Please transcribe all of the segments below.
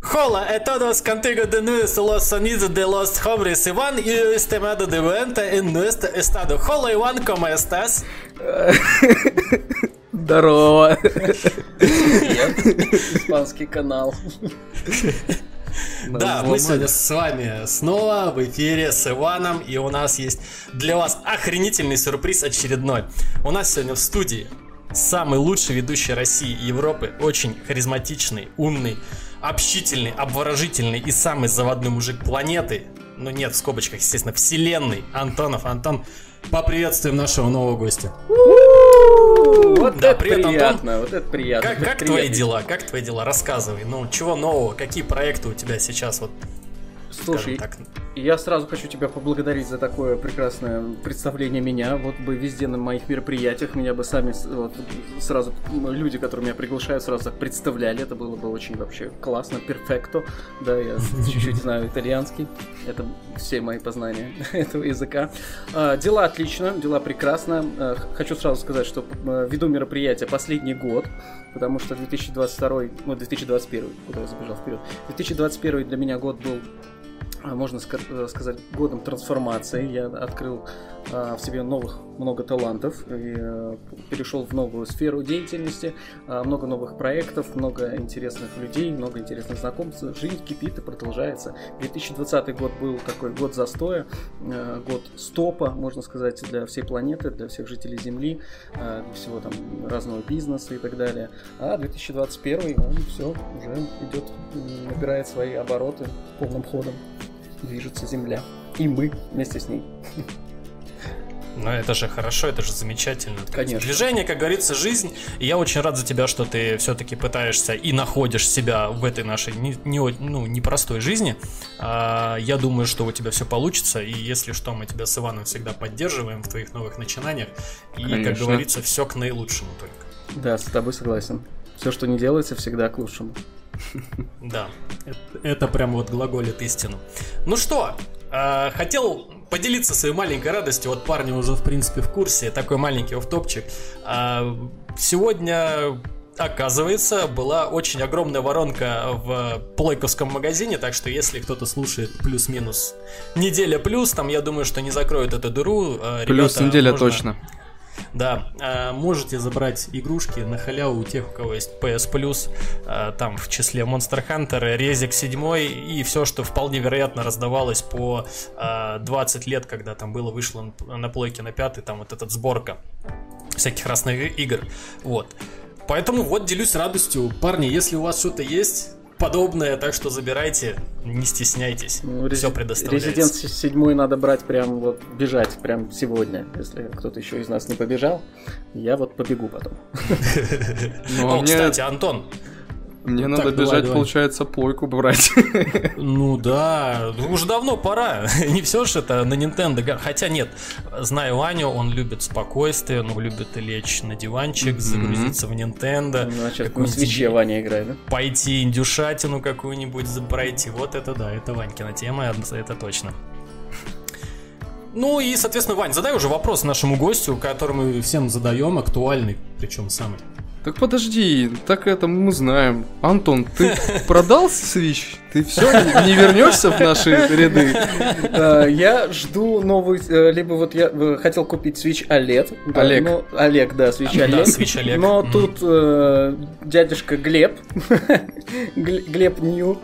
Hola a todos contigo de nuevo los sonidos de los jóvenes Iván y estimado de vuelta en nuestro estado. Hola Иван, ¿cómo estás? Здорово. Испанский канал. Да, мы сегодня с вами снова в эфире с Иваном, и у нас есть для вас охренительный сюрприз очередной. У нас сегодня в студии самый лучший ведущий России и Европы, очень харизматичный, умный, общительный, обворожительный и самый заводной мужик планеты, ну нет, в скобочках, естественно, вселенной, Антонов. Антон, поприветствуем нашего нового гостя. Вот Да, это привет, приятно, вот это приятно. Как, как приятно. твои дела? Как твои дела? Рассказывай. Ну, чего нового? Какие проекты у тебя сейчас вот, Слушай, так? я сразу хочу тебя поблагодарить за такое прекрасное представление меня. Вот бы везде на моих мероприятиях меня бы сами вот, сразу люди, которые меня приглашают, сразу так представляли. Это было бы очень вообще классно, перфекто. Да, я чуть-чуть знаю итальянский. Это все мои познания этого языка. А, Дела отлично, дела прекрасно. А, Хочу сразу сказать, что веду мероприятие последний год, потому что 2022, ну 2021, куда я забежал вперед. 2021 для меня год был можно ска- э, сказать, годом трансформации. Я открыл а, в себе новых много талантов и э, перешел в новую сферу деятельности, а, много новых проектов, много интересных людей, много интересных знакомств. Жизнь кипит и продолжается. 2020 год был такой год застоя, э, год стопа, можно сказать, для всей планеты, для всех жителей Земли, для всего там разного бизнеса и так далее. А 2021 он все уже идет, набирает свои обороты полным ходом движется Земля. И мы вместе с ней. Ну, это же хорошо, это же замечательно. Конечно. Движение, как говорится, жизнь. И я очень рад за тебя, что ты все-таки пытаешься и находишь себя в этой нашей не, не ну, непростой жизни. А, я думаю, что у тебя все получится. И если что, мы тебя с Иваном всегда поддерживаем в твоих новых начинаниях. И, как Конечно. говорится, все к наилучшему только. Да, с тобой согласен. Все, что не делается, всегда к лучшему. Да, это, это прям вот глаголит истину. Ну что, э, хотел поделиться своей маленькой радостью. Вот парни уже, в принципе, в курсе. Такой маленький офтопчик. А, сегодня, оказывается, была очень огромная воронка в плойковском магазине. Так что, если кто-то слушает плюс-минус неделя плюс, там, я думаю, что не закроют эту дыру. Плюс ребята, неделя можно- точно. Да, э, можете забрать игрушки на халяву у тех, у кого есть PS Plus, э, там в числе Monster Hunter, Резик 7 и все, что вполне вероятно раздавалось по э, 20 лет, когда там было вышло на- плойке на пятый, там вот этот сборка всяких разных игр. Вот. Поэтому вот делюсь радостью. Парни, если у вас что-то есть подобное, так что забирайте, не стесняйтесь. Ну, Все предоставляется. Резидент 7 надо брать прям вот бежать прям сегодня. Если кто-то еще из нас не побежал, я вот побегу потом. Ну, а О, кстати, Антон, мне так, надо бежать, давай. получается, плойку брать. Ну да, ну уже давно пора. Не все же это на Nintendo. Хотя нет, знаю Аню, он любит спокойствие, он любит лечь на диванчик, загрузиться в Nintendo, Ну, а сейчас на свече Ваня играет, да? пойти индюшатину какую-нибудь пройти. Вот это да, это Ванькина тема, это точно. Ну и, соответственно, Вань, задай уже вопрос нашему гостю, который мы всем задаем, актуальный, причем самый. Так подожди, так это мы знаем. Антон, ты продал Switch? Ты все, не вернешься в наши ряды? Э, Я жду новый, э, либо вот я э, хотел купить Switch OLED. да, Олег. но- Олег, да, Switch Да, OLED. Switch Олег. Но тут э, дядюшка Глеб, Гл- Глеб Нью,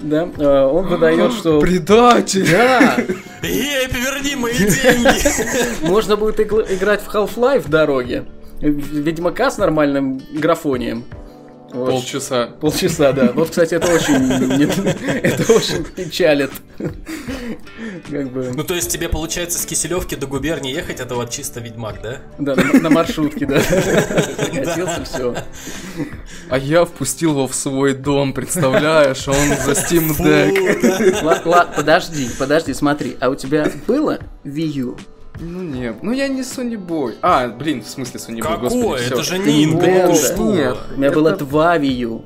да, э, он выдает, что... Предатель! Да, Эй, поверни мои деньги! можно будет играть в Half-Life в дороге. Ведьмака с нормальным графонием. Вот. Полчаса. Полчаса, да. Вот, кстати, это очень, не- это очень печалит. Как бы, Ну, то есть тебе, получается, с Киселевки до губернии ехать, это вот чисто Ведьмак, да? да, на, маршрутке, да. Закатился, все. А я впустил его в свой дом, представляешь? Он за Steam Deck. Ладно, подожди, подожди, смотри. А у тебя было Wii U? Ну нет, ну я не Sony Boy. А, блин, в смысле Sony Boy, господи, Какое? Это же Нинтендо, Nintendo. Нет. У меня было Это- два Wii U.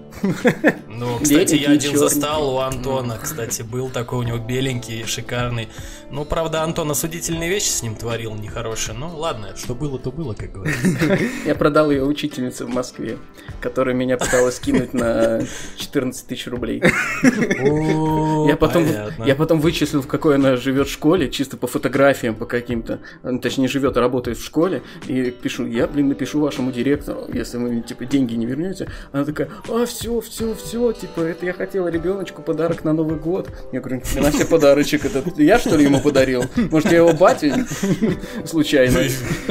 Ну, кстати, я один застал у Антона, кстати, был такой у него беленький, шикарный. Ну, правда, Антон осудительные вещи с ним творил нехорошие. Ну, ладно, что было, то было, как говорится. Я продал ее учительнице в Москве, которая меня пыталась кинуть на 14 тысяч рублей. Я потом, я потом вычислил, в какой она живет в школе, чисто по фотографиям, по каким-то. Ну, Точнее, живет работает в школе. И пишу, я, блин, напишу вашему директору, если вы, типа, деньги не вернете. Она такая, а, все, все, все, типа, это я хотела ребеночку подарок на Новый год. Я говорю, на себе подарочек, это я, что ли, ему подарил? Может, я его бате случайно?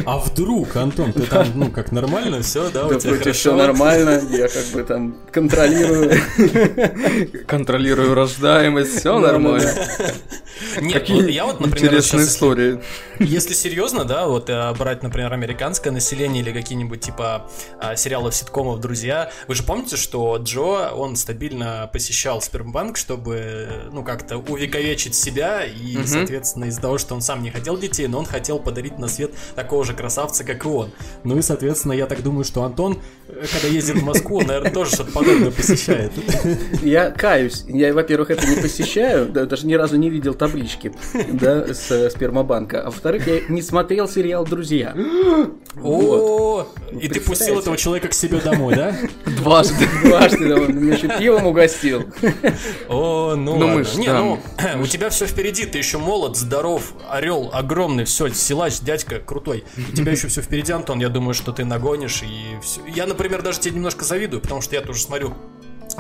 А вдруг, Антон, ты там, ну, как нормально, все, да, у Да тебя вроде все нормально, я как бы там контролирую. Контролирую рождаемость, все нормально. Нет, Какие ну, я вот, например, интересные сейчас, истории. Если серьезно, да, вот э, брать, например, американское население или какие-нибудь типа а, сериалов, ситкомов «Друзья», вы же помните, что Джо, он стабильно посещал спермбанк, чтобы, ну, как-то увековечить себя, и, Мгм. соответственно, из-за того, что он сам не хотел детей, но он хотел подарить на свет такого же красавца, как и он. Ну и, соответственно, я так думаю, что Антон, э, когда ездит в Москву, он, наверное, тоже что-то подобное посещает. Я каюсь. Я, во-первых, это не посещаю, да, даже ни разу не видел таблички да, с спермобанка. А во-вторых, я не смотрел сериал «Друзья». О, и ты пустил этого человека к себе домой, да? Дважды. Дважды он меня еще пивом угостил. О, ну, Ну, мы ладно. ж Не, ну, у тебя все впереди, ты еще молод, здоров, орел огромный, все, силач, дядька крутой. У тебя еще все впереди, Антон, я думаю, что ты нагонишь и все. Я, например, даже тебе немножко завидую, потому что я тоже смотрю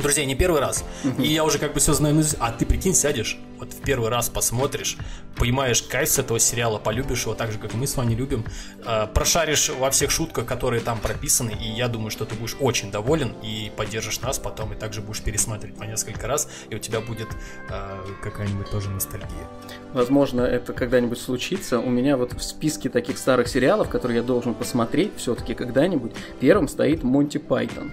Друзья, не первый раз. И я уже как бы все знаю. наизусть. А ты прикинь, сядешь, вот в первый раз посмотришь, поймаешь кайф с этого сериала, полюбишь его так же, как мы с вами любим, э, прошаришь во всех шутках, которые там прописаны, и я думаю, что ты будешь очень доволен и поддержишь нас потом, и также будешь пересматривать по несколько раз, и у тебя будет э, какая-нибудь тоже ностальгия. Возможно, это когда-нибудь случится. У меня вот в списке таких старых сериалов, которые я должен посмотреть все-таки когда-нибудь, первым стоит Монти Пайтон.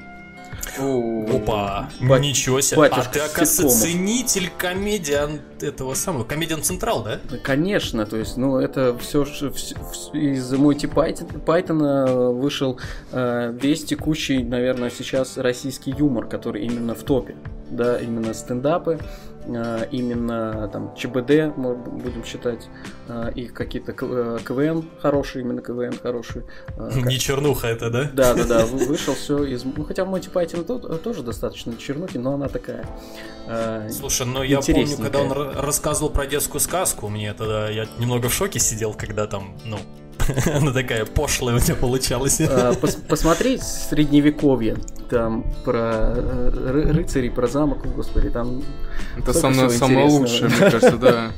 Опа, Бать- ничего себе. батюшка а ты, оказывается, ценитель комедиан этого самого, комедиан Централ, да? Да, Конечно, то есть, ну, это все из Монти Пайтон- Пайтона вышел э, весь текущий, наверное, сейчас российский юмор, который именно в топе, да, именно стендапы, э, именно там ЧБД, мы будем считать, э, и какие-то К- э, КВН хороший, именно КВН хороший. э, как- Не чернуха это, да? Да, да, да, вы- вышел все из. Ну, хотя Монти Пайтон тот- тоже достаточно чернухи, но она такая. э, Слушай, ну я помню, когда он рассказывал про детскую сказку, мне тогда я немного в шоке сидел, когда там, ну, она такая пошлая у тебя получалась. А, пос- посмотреть средневековье, там про э, ры- рыцарей, про замок, господи, там, Это самое, лучшее, мне кажется, да.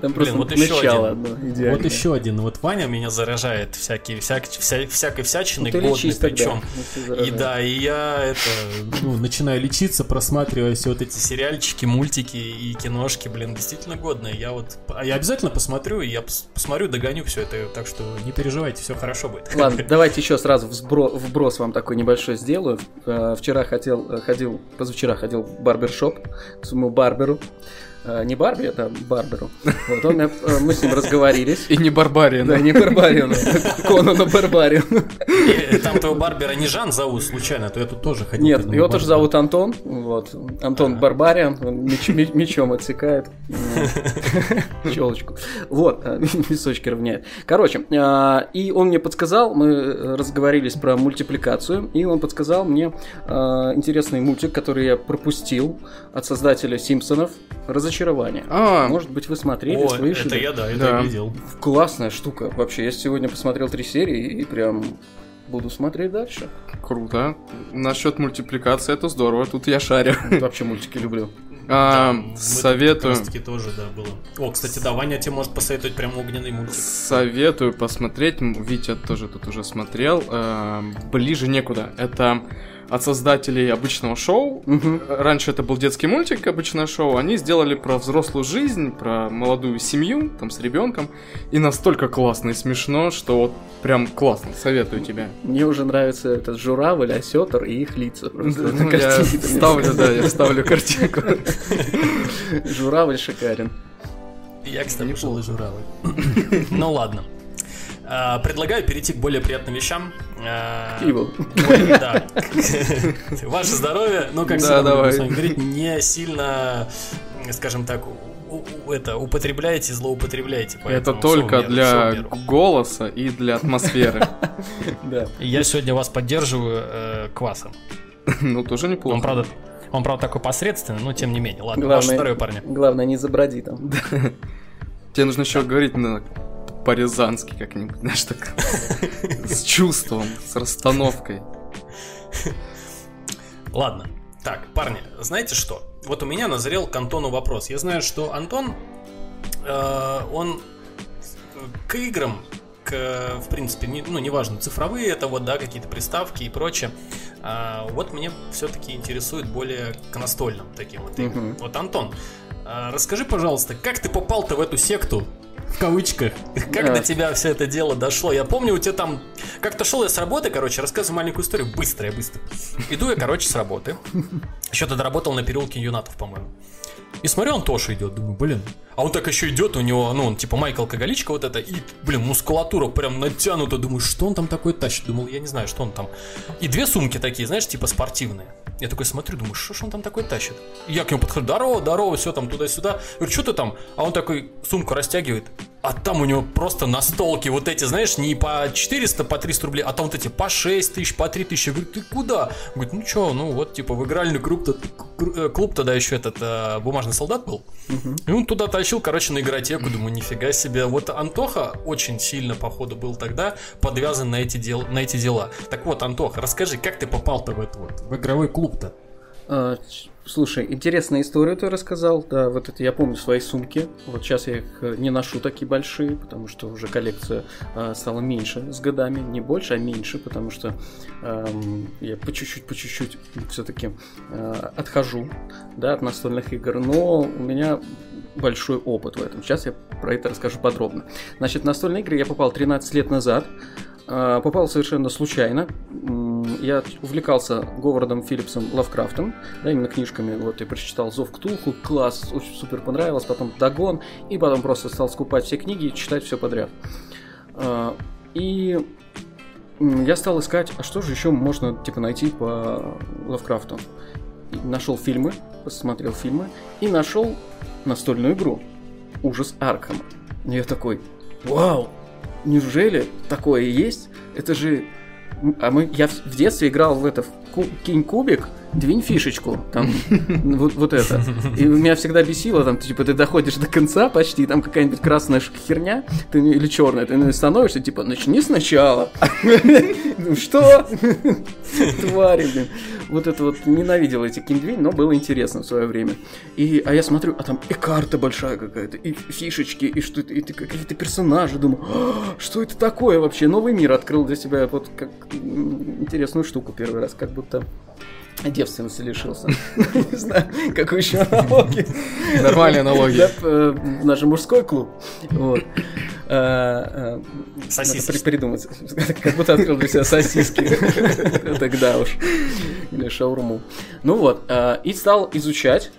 Там просто вот еще начало один. одно идеальное. Вот еще один. Вот Ваня меня заражает всякие, всяк, вся- всякой всячиной, Ну, годной тогда, причем. И да, и я это, ну, начинаю лечиться, просматривая все вот эти сериальчики, мультики и киношки, блин, действительно годные. Я вот, а я обязательно посмотрю, и я пос- посмотрю, догоню все это, так что не переживайте, все хорошо будет. Ладно, давайте еще сразу взбро- вброс вам такой небольшой сделаю. Э, Вчера хотел, э, ходил, позавчера ходил в барбершоп к своему барберу. Э, Не Барби, а барберу. Вот он, э, мы с ним разговорились. И не барбария, Да, не Барбарину, Конану Барбарину. И Там твоего Барбера не Жан зовут случайно, а то я тут тоже ходил. Нет, его тоже зовут Антон. Вот. Антон Барбариан. Он меч- ме- мечом отсекает челочку. Вот, э, височки равняет. Короче, а, и он мне подсказал, мы разговорились про мультипликацию, и он подсказал мне а, интересный мультик, который я пропустил от создателя Симпсонов «Разочарование». А, Может быть, вы смотрели, О, слышали? это я, да, это Да. я видел. Классная штука. Вообще, я сегодня посмотрел три серии и прям буду смотреть дальше. круто. Насчет мультипликации это здорово, тут я шарю. Вообще мультики люблю. А, тут советую. Как раз тоже, да, было. О, кстати, да, Ваня тебе может посоветовать прям огненный мультик. Советую посмотреть. Витя тоже тут уже смотрел. э, Ближе некуда. Это от создателей обычного шоу. Мгм. Раньше это был детский мультик, обычное шоу. Они сделали про взрослую жизнь, про молодую семью, там с ребенком. И настолько классно и смешно, что вот прям классно. Советую тебе. Мне уже нравится этот журавль, осетр и их лица. Просто Ну, на я ставлю, да, я ставлю картинку. Журавль шикарен. Я, кстати, и журавль. Ну ладно. А, предлагаю перейти к более приятным вещам. А, Пиво. более- да. Ваше здоровье, но, как Да, всегда, с вами говорить, не сильно, скажем так, это, употребляйте, злоупотребляйте. Это только для голоса и для атмосферы. Да. Я сегодня вас поддерживаю э, квасом. Ну, тоже Он, неплохо. правда, он, правда, такой посредственный, но тем не менее. Ладно, Главное- ваше здоровье, парни. Главное, не заброди там. Тебе нужно еще говорить на по-рязански как-нибудь, знаешь, так с чувством, с расстановкой. Ладно. Так, парни, знаете что? Вот у меня назрел к Антону вопрос. Я знаю, что Антон, э, он к играм, к, в принципе, не- ну, неважно, цифровые это вот, да, какие-то приставки и прочее. А, вот мне все-таки интересует более к настольным таким вот играм. Мгм. Вот, Антон, а, расскажи, пожалуйста, как ты попал-то в эту секту? В кавычках. Как до тебя все это дело дошло? Я помню, у тебя там... Как-то шел я с работы, короче, рассказываю маленькую историю. Быстро, я быстро. Иду я, короче, с работы. Еще тогда работал на переулке Юнатов, по-моему. И смотрю, он тоже идет, думаю, блин. А он так еще идет, у него, ну, он типа Майкл Алкоголичка вот это, и, блин, мускулатура прям натянута. Думаю, что он там такой тащит? Думал, я не знаю, что он там. И две сумки такие, знаешь, типа спортивные. Я такой смотрю, думаю, что ж он там такой тащит? И я к нему подхожу, здорово, здорово, все там туда-сюда. Я говорю, что ты там? А он такой сумку растягивает, а там у него просто настолки вот эти, знаешь, не по 400, по 300 рублей, а там вот эти по 6 тысяч, по 3 тысячи. Я говорю, ты куда? Говорит, ну что, ну вот, типа, в игральный клуб, то- э, клуб тогда еще этот э, бумажный солдат был. И он туда тащил, короче, на игротеку. Думаю, нифига себе. Вот Антоха очень сильно, походу, был тогда подвязан на эти, дел, на эти дела. Так вот, Антоха, расскажи, как ты попал-то в этот вот, в игровой клуб-то? Слушай, интересную историю ты рассказал. Да, вот это я помню свои сумки. Вот сейчас я их э, не ношу такие большие, потому что уже коллекция а, стала меньше с годами. Не больше, а меньше, потому что ам, я по чуть-чуть, по чуть-чуть все-таки отхожу да, от настольных игр. Но у меня большой опыт в этом. Сейчас я про это расскажу подробно. Значит, настольные игры я попал 13 лет назад. А, Попал совершенно случайно. Я увлекался Говардом Филлипсом Лавкрафтом, да, именно книжками. Вот я прочитал Зов Ктулху, класс, очень супер понравилось. Потом Дагон, и потом просто стал скупать все книги и читать все подряд. А, И я стал искать, а что же еще можно типа найти по Лавкрафту. Нашел фильмы, посмотрел фильмы и нашел настольную игру Ужас Аркхема. И я такой, вау, неужели такое есть? Это же... А мы... Я в детстве играл в это, в ку- кинь кубик, двинь фишечку, там, вот, вот это. И меня всегда бесило, там, типа, ты доходишь до конца почти, там какая-нибудь красная херня, ты, или черная, ты становишься, типа, начни сначала. Ну что? Твари, блин. Вот это вот ненавидел эти киндвинь, но было интересно в свое время. И, а я смотрю, а там и карта большая какая-то, и фишечки, и что и ты- какие-то персонажи. Думаю, «А, что это такое вообще? Новый мир открыл для себя вот как интересную штуку первый раз, как будто девственности лишился. Не знаю, какую еще аналогию. Нормальные аналогии. Э, Наш мужской клуб. Вот. Сосисочный. Надо при- придумать. Как будто открыл для себя сосиски. Тогда уж. Или шаурму. Ну вот. И стал изучать.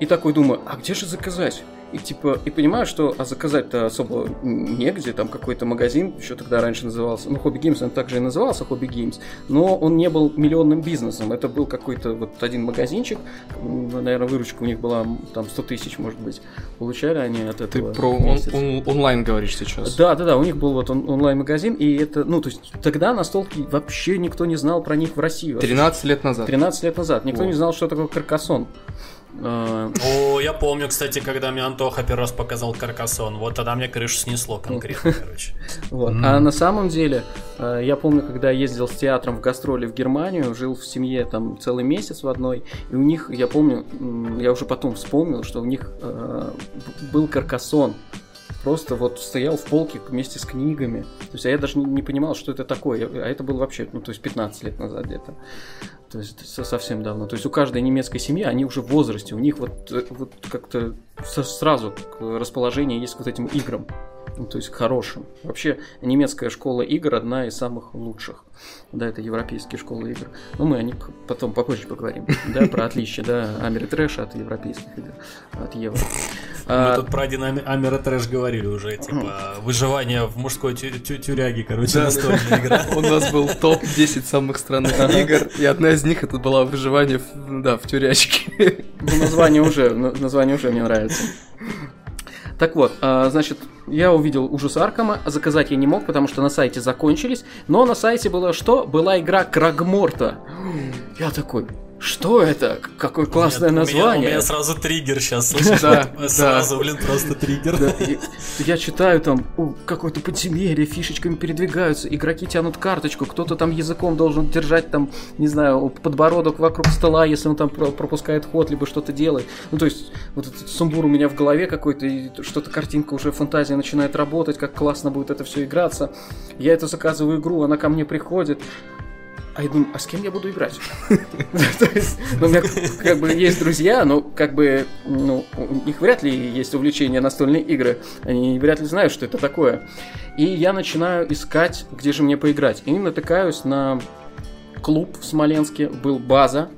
И такой думаю, а где же заказать? И типа, и понимаю, что а заказать-то особо негде, там какой-то магазин, еще тогда раньше назывался, ну, Hobby Games, он также и назывался Hobby Games, но он не был миллионным бизнесом, это был какой-то вот один магазинчик, наверное, выручка у них была там 100 тысяч, может быть, получали они от Ты этого. про в он- он- онлайн говоришь сейчас. Да, да, да, у них был вот он- онлайн-магазин, и это, ну, то есть тогда настолки вообще никто не знал про них в России. 13 лет назад. 13 лет назад. Никто О. не знал, что такое каркасон. А, О, я помню, кстати, когда мне Антоха первый раз показал Каркасон. Вот тогда мне крышу снесло конкретно, короче. Вот. А на самом деле, э, я помню, когда ездил с театром в гастроли в Германию, жил в семье там целый месяц в одной, и у них, я помню, я уже потом вспомнил, что у них э, был каркасон. Просто вот стоял в полке вместе с книгами. То есть, а я даже не, не понимал, что это такое. А это было вообще, ну, то есть 15 лет назад где-то. То есть со- совсем давно. То есть у каждой немецкой семьи, они уже в возрасте. У них вот, э, вот как-то сразу расположение есть к вот этим играм. Ну, то есть к хорошим. Вообще немецкая школа игр одна из самых лучших. Да, это европейские школы игр. Но мы о них потом попозже поговорим. Да, про отличие, да, Ameritrash от европейских игр, от Евро. Мы тут про один Ами- Ameritrash говорили уже, типа, выживание в мужской тю- тю- тюряге, короче, настольная игра. У нас был топ-10 самых странных игр, и одна из них это была выживание в, да, в тюрячке. Ну, название уже, на- название уже мне нравится. Так вот, а, значит, я увидел Ужас Аркхэма, заказать я не мог, потому что на сайте закончились, но на сайте было что? Была игра Крагморта. Я такой, что это? Какое классное У меня- У меня, название. сразу триггер сейчас, слышишь? Да, да. Сразу, блин, просто триггер. Да, и я читаю там какое-то подземелье, фишечками передвигаются, игроки тянут карточку, кто-то там языком должен держать там, не знаю, подбородок вокруг стола, если он там про- пропускает ход, либо что-то делает. Ну, то есть, вот этот сумбур у меня в голове какой-то, и что-то картинка уже, фантазия начинает работать, как классно будет это все играться. Я это заказываю игру, она ко мне приходит, а я думаю, а с кем я буду играть? Ну, у меня как бы есть друзья, но как бы, ну, у них вряд ли есть увлечение настольные игры. Они вряд ли знают, что это такое. И я начинаю искать, где же мне поиграть. И натыкаюсь на клуб в Смоленске, был база.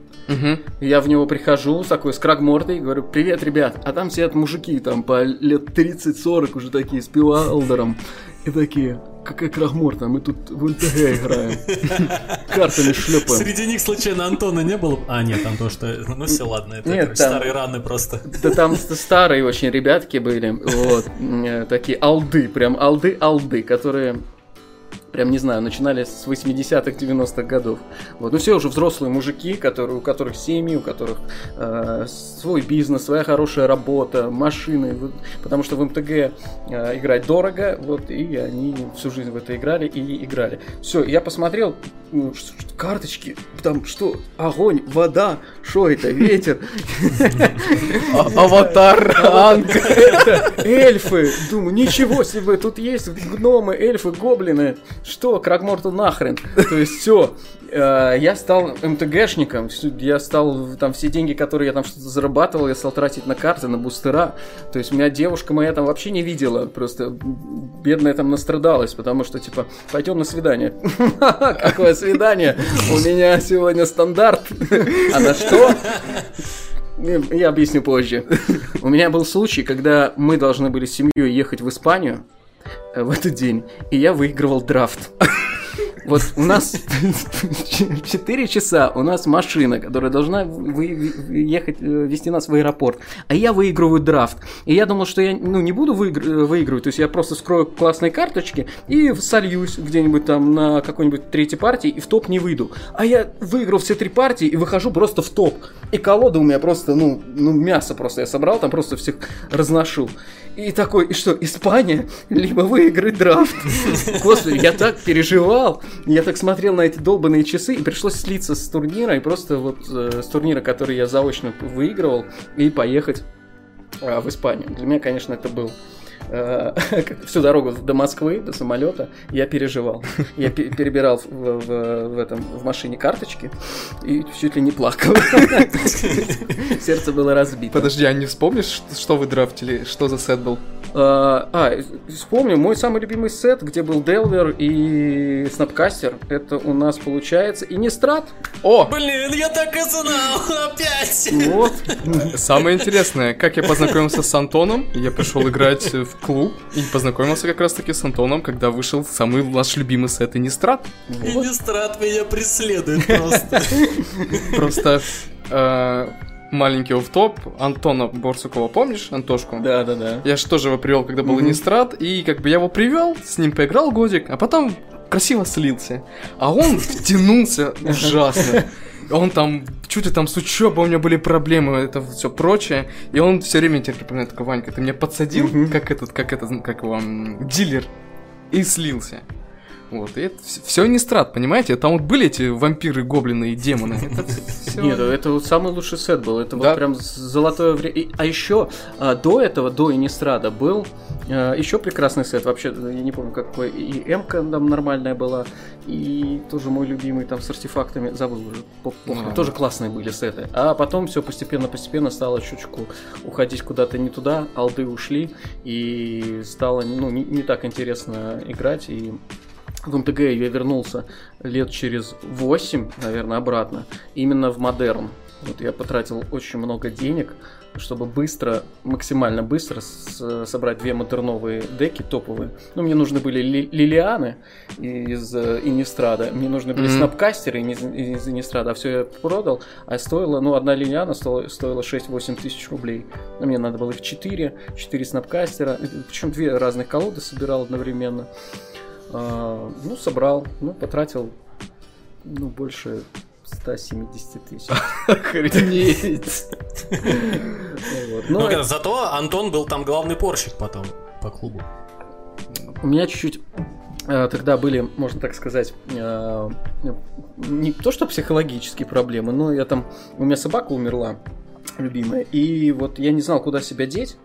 Я в него прихожу, такой с крагмордой, говорю, привет, ребят. А там сидят мужики, там по лет 30-40 уже такие, с пивалдером. И такие, какая крагморта, мы тут в НТГ играем. Картами шлепаем. Среди них случайно Антона не было? А, нет, там то, что... Ну все, ладно, это Нет, короче, там- старые раны просто. Да там ст- старые очень ребятки были, вот, э, такие алды, прям алды-алды, которые, прям не знаю, начинали с 80-х, 90-х годов. Вот, ну все уже взрослые мужики, которые, у которых семьи, у которых э, свой бизнес, своя хорошая работа, машины, вот, потому что в МТГ э, играть дорого, вот, и они всю жизнь в это играли и играли. Все, я посмотрел, ну, карточки, там что, огонь, вода, что это, ветер, А- Аватар, Анг. эльфы. Думаю, ничего себе, тут есть гномы, эльфы, гоблины. Что, Крагморту нахрен? То есть все. Я стал МТГшником, я стал там все деньги, которые я там что-то зарабатывал, я стал тратить на карты, на бустера. То есть меня девушка моя там вообще не видела, просто бедная там настрадалась, потому что типа пойдем на свидание. Какое свидание? У меня сегодня стандарт. А на что? Я объясню позже. У меня был случай, когда мы должны были с семьей ехать в Испанию э, в этот день, и я выигрывал драфт. Вот у нас 4 часа, у нас машина, которая должна вы- ехать, э, вести нас в аэропорт, а я выигрываю драфт. И я думал, что я ну, не буду выигр- э, выигрывать, то есть я просто скрою классные карточки и сольюсь где-нибудь там на какой-нибудь третьей партии и в топ не выйду. А я выиграл все три партии и выхожу просто в топ. И колода у меня просто, ну, ну мясо просто я собрал, там просто всех разношу. И такой, и что, Испания? Либо выиграть драфт. Господи, я так переживал. Я так смотрел на эти долбанные часы, и пришлось слиться с турнира, и просто вот э, с турнира, который я заочно выигрывал, и поехать э, в Испанию. Для меня, конечно, это был всю дорогу до Москвы, до самолета, я переживал. Я пе- перебирал в, в- в этом, в машине карточки и чуть ли не плакал. Сердце было разбито. Подожди, а не вспомнишь, что вы драфтили? Что за сет был? А, а, вспомню, мой самый любимый сет, где был Делвер и Снапкастер, это у нас получается и Нестрат. О, Блин, я так и знал, опять! Вот. самое интересное, как я познакомился с Антоном, я пришел играть в клуб и познакомился как раз таки с Антоном, когда вышел самый наш любимый сет Innistrad. Innistrad меня преследует просто. Просто маленький офф-топ Антона Борсукова, помнишь, Антошку? Да, да, да. Я же тоже его привел, когда был. Innistrad, и как бы я его привел, с ним поиграл годик, а потом красиво слился. А он втянулся ужасно. Он там, чуть ли там с учебой у него были проблемы, это все прочее. И он все время тебе припоминает, такой, Ванька, ты меня подсадил, как этот, как этот, как его, дилер. И слился. Вот, и это все не страт, понимаете? Там вот были эти вампиры, гоблины и демоны. Нет, это вот самый лучший сет был. Это вот прям золотое время. А еще а, до этого, до Инистрада, был еще прекрасный сет. Вообще, я не помню, какой. И М-ка там нормальная была. И тоже мой любимый там с артефактами. Забыл уже. Тоже классные были сеты. А потом все постепенно-постепенно стало чуточку уходить куда-то не туда. Алды ушли. И стало ну, не так интересно играть. И в МТГ я вернулся лет через 8, наверное, обратно, именно в модерн. Вот я потратил очень много денег, чтобы быстро, максимально быстро с- собрать две модерновые деки топовые. Ну, мне нужны были ли- Лилианы из э, Инистрада, мне нужны были Мгм. снапкастеры из, из Инистрада, а все я продал, а стоило, ну, одна Лилиана стоила, стоила 6-8 тысяч рублей. Ну, мне надо было их 4, 4 снапкастера, причем две разных колоды собирал одновременно. А, ну, собрал, ну, потратил, ну, больше 170 тысяч. Охренеть. Вот. Ну, Но зато Антон был там главный порщик потом по клубу. у меня чуть-чуть э, тогда были, можно так сказать, э, не то что психологические проблемы, но я там, у меня собака умерла, любимая, и вот я не знал, куда себя деть,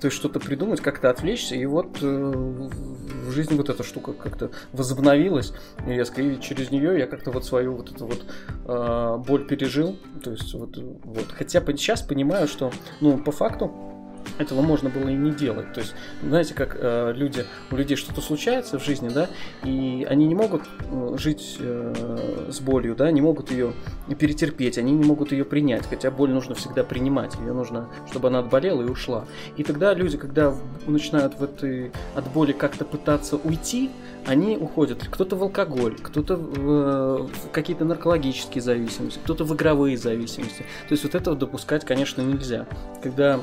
то есть что-то придумать, как-то отвлечься, и вот э, в жизни вот эта штука как-то возобновилась резко, и через нее я как-то вот свою вот эту вот э, боль пережил, то есть вот, вот. хотя сейчас понимаю, что, ну, по факту, этого можно было и не делать. То есть, знаете, как э, люди, у людей что-то случается в жизни, да, и они не могут э, жить э, с болью, да, не могут ее перетерпеть, они не могут ее принять, хотя боль нужно всегда принимать, ее нужно, чтобы она отболела и ушла. И тогда люди, когда начинают в этой от боли как-то пытаться уйти, они уходят. Кто-то в алкоголь, кто-то в, э, в какие-то наркологические зависимости, кто-то в игровые зависимости. То есть вот этого допускать, конечно, нельзя. Когда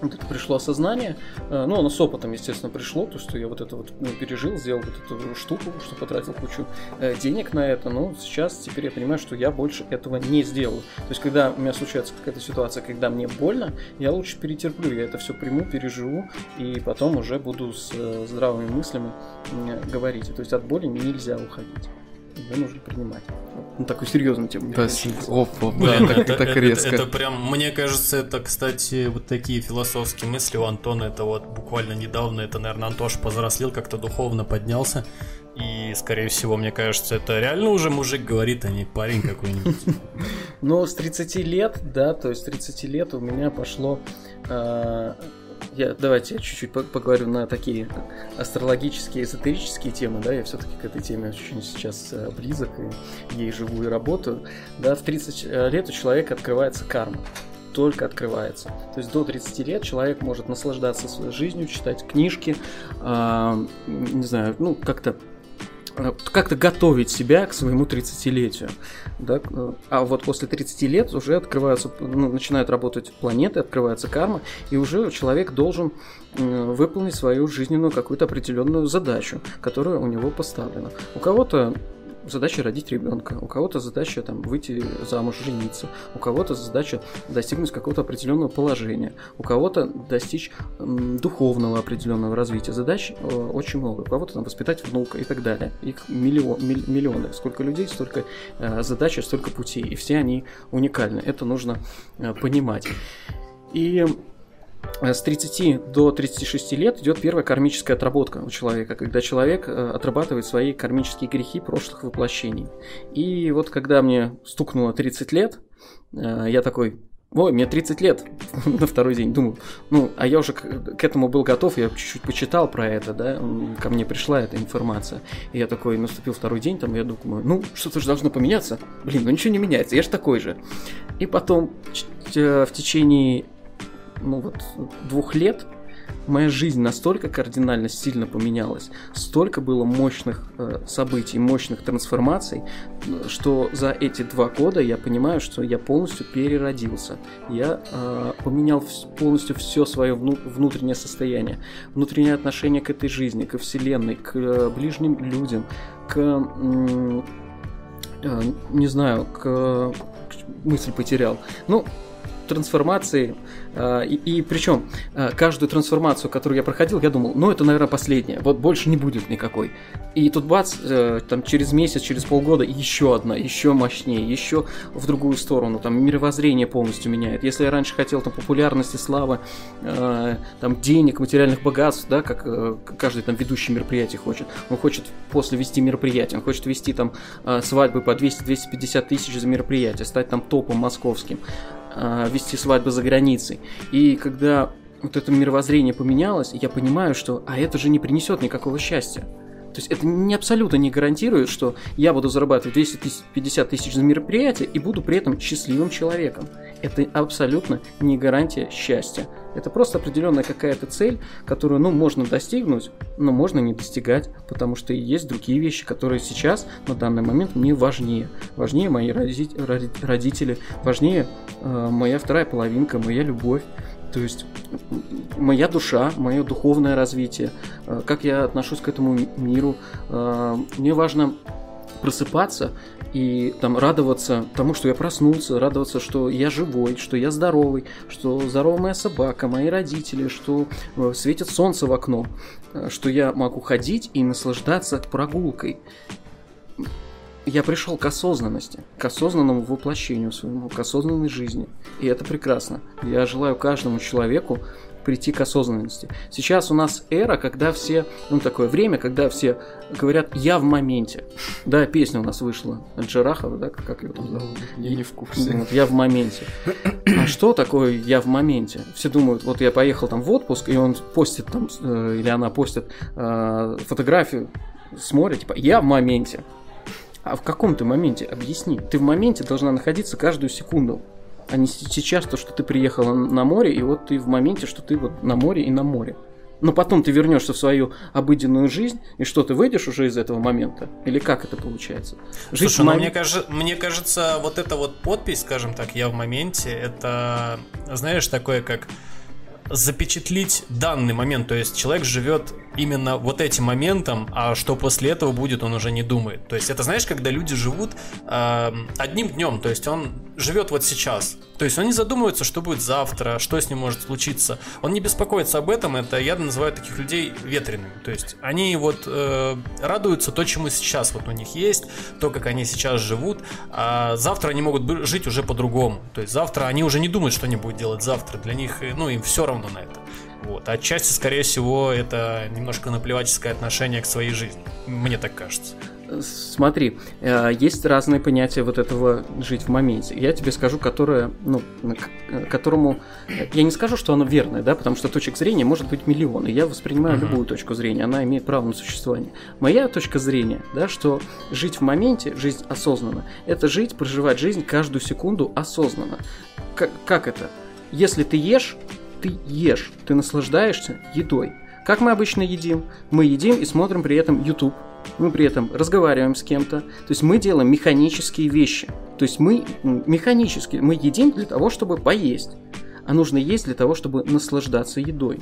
вот это пришло осознание, э, ну, оно с опытом, естественно, пришло, то, что я вот это вот ну, пережил, сделал вот эту штуку, что потратил кучу э, денег на это, но сейчас теперь я понимаю, что я больше этого не сделаю. То есть, когда у меня случается какая-то ситуация, когда мне больно, я лучше перетерплю, я это все приму, переживу, и потом уже буду с э, здравыми мыслями говорить. То есть, от боли нельзя уходить. Ее нужно принимать. Ну, такую серьезную тему. Да, опа, Блин, да, так, это, так это- резко. это прям, мне кажется, это, кстати, вот такие философские мысли у Антона. Это вот буквально недавно, это, наверное, Антош повзрослел, как-то духовно поднялся. И, скорее всего, мне кажется, это реально уже мужик говорит, а не парень какой-нибудь. Но с 30 лет, да, то есть с 30 лет у меня пошло... э, я, давайте я чуть-чуть по- поговорю на такие астрологические, эзотерические темы, да, я все-таки к этой теме очень сейчас э, близок, и ей живу и работаю. Да, в 30 лет у человека открывается карма только открывается. То есть до 30 лет человек может наслаждаться своей жизнью, читать книжки, а, не знаю, ну как-то э, как-то готовить себя к своему 30-летию. Да? э, А вот после 30 лет уже открываются, ну, начинают работать планеты, открывается карма, и уже человек должен э, выполнить свою жизненную какую-то определенную задачу, которая у него поставлена. У кого-то задача родить ребенка, у кого-то задача там выйти замуж, жениться, у кого-то задача достигнуть какого-то определенного положения, у кого-то достичь духовного определенного развития. Задач э, очень много. У кого-то там воспитать внука и так далее. Их миллион, миллионы. Сколько людей, столько э, задач, столько путей. И все они уникальны. Это нужно э, понимать. И с 30 до 36 лет идет первая кармическая отработка у человека, когда человек э, отрабатывает свои кармические грехи прошлых воплощений. И вот когда мне стукнуло 30 лет, э, я такой, ой, мне 30 лет на второй день, думаю, ну, а я уже к, к этому был готов, я чуть-чуть почитал про это, да, ко мне пришла эта информация. И я такой, наступил второй день, там, я думаю, ну, что-то же должно поменяться. Блин, ну ничего не меняется, я же такой же. И потом э, в течение ну вот двух лет моя жизнь настолько кардинально сильно поменялась, столько было мощных э, событий, мощных трансформаций, что за эти два года я понимаю, что я полностью переродился. Я э, поменял полностью все свое внутреннее состояние, внутреннее отношение к этой жизни, к вселенной, к э, ближним людям, к э, не знаю, к- мысль потерял. Ну, трансформации. э, И, и причем э, каждую трансформацию, которую я проходил, я думал, ну это, наверное, последняя. Вот больше не будет никакой. И тут бац, э, там через месяц, через полгода еще одна, еще мощнее, еще в другую сторону. Там мировоззрение полностью меняет. Если я раньше хотел там популярности, славы, там денег, материальных богатств, да, как каждый там ведущий мероприятие хочет. Он хочет после вести мероприятие, он хочет вести там свадьбы по 200-250 тысяч за мероприятие, стать там топом московским а, вести свадьбы за границей. И когда вот это мировоззрение поменялось, я понимаю, что а это же не принесет никакого счастья. То есть это не абсолютно не гарантирует, что я буду зарабатывать 250 тысяч за мероприятие и буду при этом счастливым человеком. Это абсолютно не гарантия счастья. Это просто определенная какая-то цель, которую, ну, можно достигнуть, но можно не достигать, потому что есть другие вещи, которые сейчас, на данный момент, мне важнее. Важнее мои родители, важнее э, моя вторая половинка, моя любовь. То есть моя душа, мое духовное развитие, э, как я отношусь к этому миру. Э, мне важно просыпаться и там радоваться тому, что я проснулся, радоваться, что я живой, что я здоровый, что здоровая моя собака, мои родители, что э, светит солнце в окно, что я могу ходить и наслаждаться прогулкой я пришел к осознанности, к осознанному воплощению своему, к осознанной жизни. И это прекрасно. Я желаю каждому человеку прийти к осознанности. Сейчас у нас эра, когда все, ну такое время, когда все говорят «я в моменте». Да, песня у нас вышла от Джарахова, да, как его там зовут? Я не в курсе. Вот, «Я в моменте». А что такое «я в моменте»? Все думают, вот я поехал там в отпуск, и он постит там, э, или она постит э, фотографию с моря, типа «я в моменте». А в каком ты моменте? Объясни. Ты в моменте должна находиться каждую секунду. А не сейчас то, что ты приехала на море, и вот ты в моменте, что ты вот на море и на море. Но потом ты вернешься в свою обыденную жизнь, и что, ты выйдешь уже из этого момента? Или как это получается? Жить Слушай, ну, мом... мне, кажется, мне кажется, вот эта вот подпись, скажем так, я в моменте, это, знаешь, такое как запечатлить данный момент. То есть человек живет именно вот этим моментом, а что после этого будет, он уже не думает. То есть это знаешь, когда люди живут э, одним днем, то есть он живет вот сейчас. То есть он не задумывается, что будет завтра, что с ним может случиться. Он не беспокоится об этом. Это я называю таких людей ветреными. То есть они вот э, радуются то, чему сейчас вот у них есть, то, как они сейчас живут. А завтра они могут жить уже по-другому. То есть завтра они уже не думают, что они будут делать завтра. Для них, э, ну, им все равно на это. Вот. Отчасти, скорее всего, это немножко наплевательское отношение к своей жизни. Мне так кажется. Смотри, э, есть разные понятия вот этого жить в моменте. Я тебе скажу, которое, ну, которому я не скажу, что оно верное, да, потому что точек зрения может быть миллион, и я воспринимаю uh-huh. любую точку зрения, она имеет право на существование. Моя точка зрения, да, что жить в моменте, жизнь осознанно, это жить, проживать жизнь каждую секунду осознанно. Как, как это? Если ты ешь, ты ешь, ты наслаждаешься едой. Как мы обычно едим? Мы едим и смотрим при этом YouTube. Мы при этом разговариваем с кем-то. То есть мы делаем механические вещи. То есть мы механически, мы едим для того, чтобы поесть. А нужно есть для того, чтобы наслаждаться едой.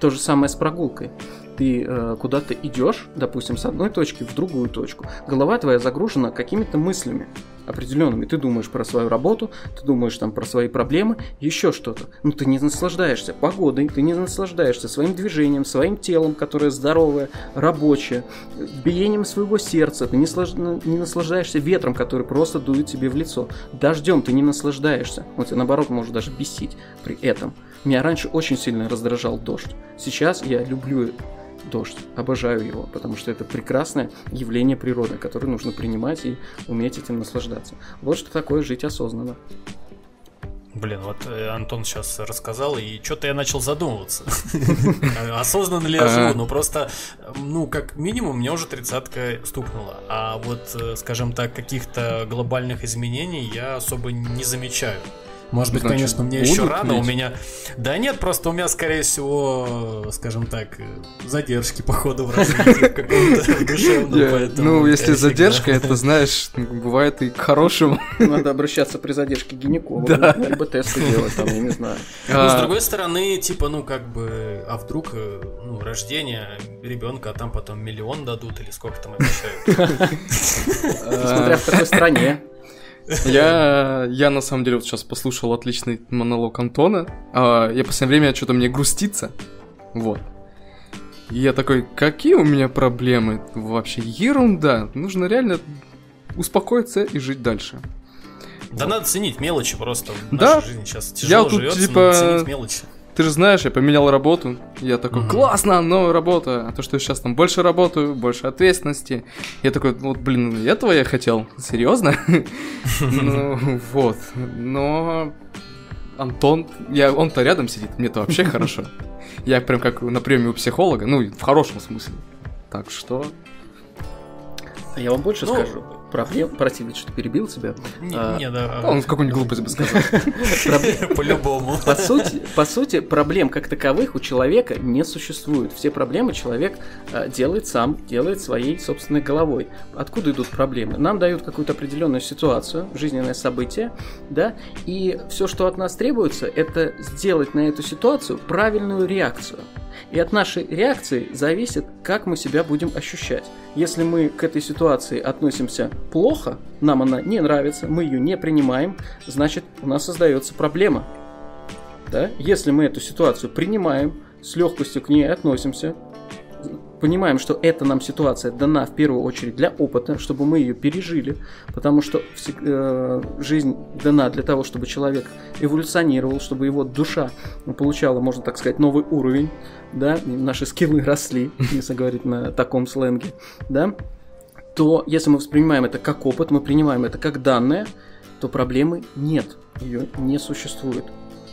То же самое с прогулкой ты э, куда-то идешь, допустим, с одной точки в другую точку, голова твоя загружена какими-то мыслями определенными. Ты думаешь про свою работу, ты думаешь там про свои проблемы, еще что-то. Но ты не наслаждаешься погодой, ты не наслаждаешься своим движением, своим телом, которое здоровое, рабочее, биением своего сердца, ты не, слож... не наслаждаешься ветром, который просто дует тебе в лицо. Дождем ты не наслаждаешься. Вот наоборот, может даже бесить при этом. Меня раньше очень сильно раздражал дождь. Сейчас я люблю дождь. Обожаю его, потому что это прекрасное явление природы, которое нужно принимать и уметь этим наслаждаться. Вот что такое жить осознанно. Блин, вот э, Антон сейчас рассказал, и что-то я начал задумываться. Осознанно ли я живу? Ну просто, ну, как минимум, мне уже тридцатка стукнула. А вот, э, скажем так, каких-то глобальных изменений я особо не замечаю. Может быть, Значит, конечно, мне еще рано, ведь? у меня... Да нет, просто у меня, скорее всего, скажем так, задержки по ходу в развитии какого-то душевного, Ну, если задержка, это, знаешь, бывает и к хорошему. Надо обращаться при задержке к гинекологу, либо тесты делать, там, я не знаю. Ну, с другой стороны, типа, ну, как бы, а вдруг, э, ну, рождение ребенка, а там потом миллион дадут, или сколько там обещают? Смотря в какой стране. Я, я на самом деле вот сейчас послушал отличный монолог Антона. А, я в последнее время что-то мне грустится. Вот. И я такой, какие у меня проблемы? Вообще ерунда. Нужно реально успокоиться и жить дальше. Да надо ценить мелочи просто. В да? нашей жизни сейчас тяжело я тут, живется, типа... надо ценить мелочи. Ты же знаешь, я поменял работу. Я такой, классно, новая работа. А то, что я сейчас там больше работаю, больше ответственности. Я такой, вот, блин, этого я хотел. Серьезно? Ну, вот. Но Антон, я, он-то рядом сидит, мне-то вообще хорошо. Я прям как на приеме у психолога, ну, в хорошем смысле. Так что А я вам больше Ну, скажу. Проблем... Прости, ведь что перебил тебя. Не, А, не, да. Он какую-нибудь глупость бы сказал. По-любому. По сути, по сути, проблем как таковых у человека не существует. Все проблемы человек э, делает сам, делает своей собственной головой. Откуда идут проблемы? Нам дают какую-то определенную ситуацию, жизненное событие, да, и все, что от нас требуется, это сделать на эту ситуацию правильную реакцию. И от нашей реакции зависит, как мы себя будем ощущать. Если мы к этой ситуации относимся плохо, нам она не нравится, мы ее не принимаем, значит у нас создается проблема. Да? Если мы эту ситуацию принимаем, с легкостью к ней относимся, понимаем, что эта нам ситуация дана в первую очередь для опыта, чтобы мы ее пережили, потому что э, жизнь дана для того, чтобы человек эволюционировал, чтобы его душа получала, можно так сказать, новый уровень, да, наши скиллы росли, если говорить на таком сленге, да, то если мы воспринимаем это как опыт, мы принимаем это как данное, то проблемы нет, ее не существует.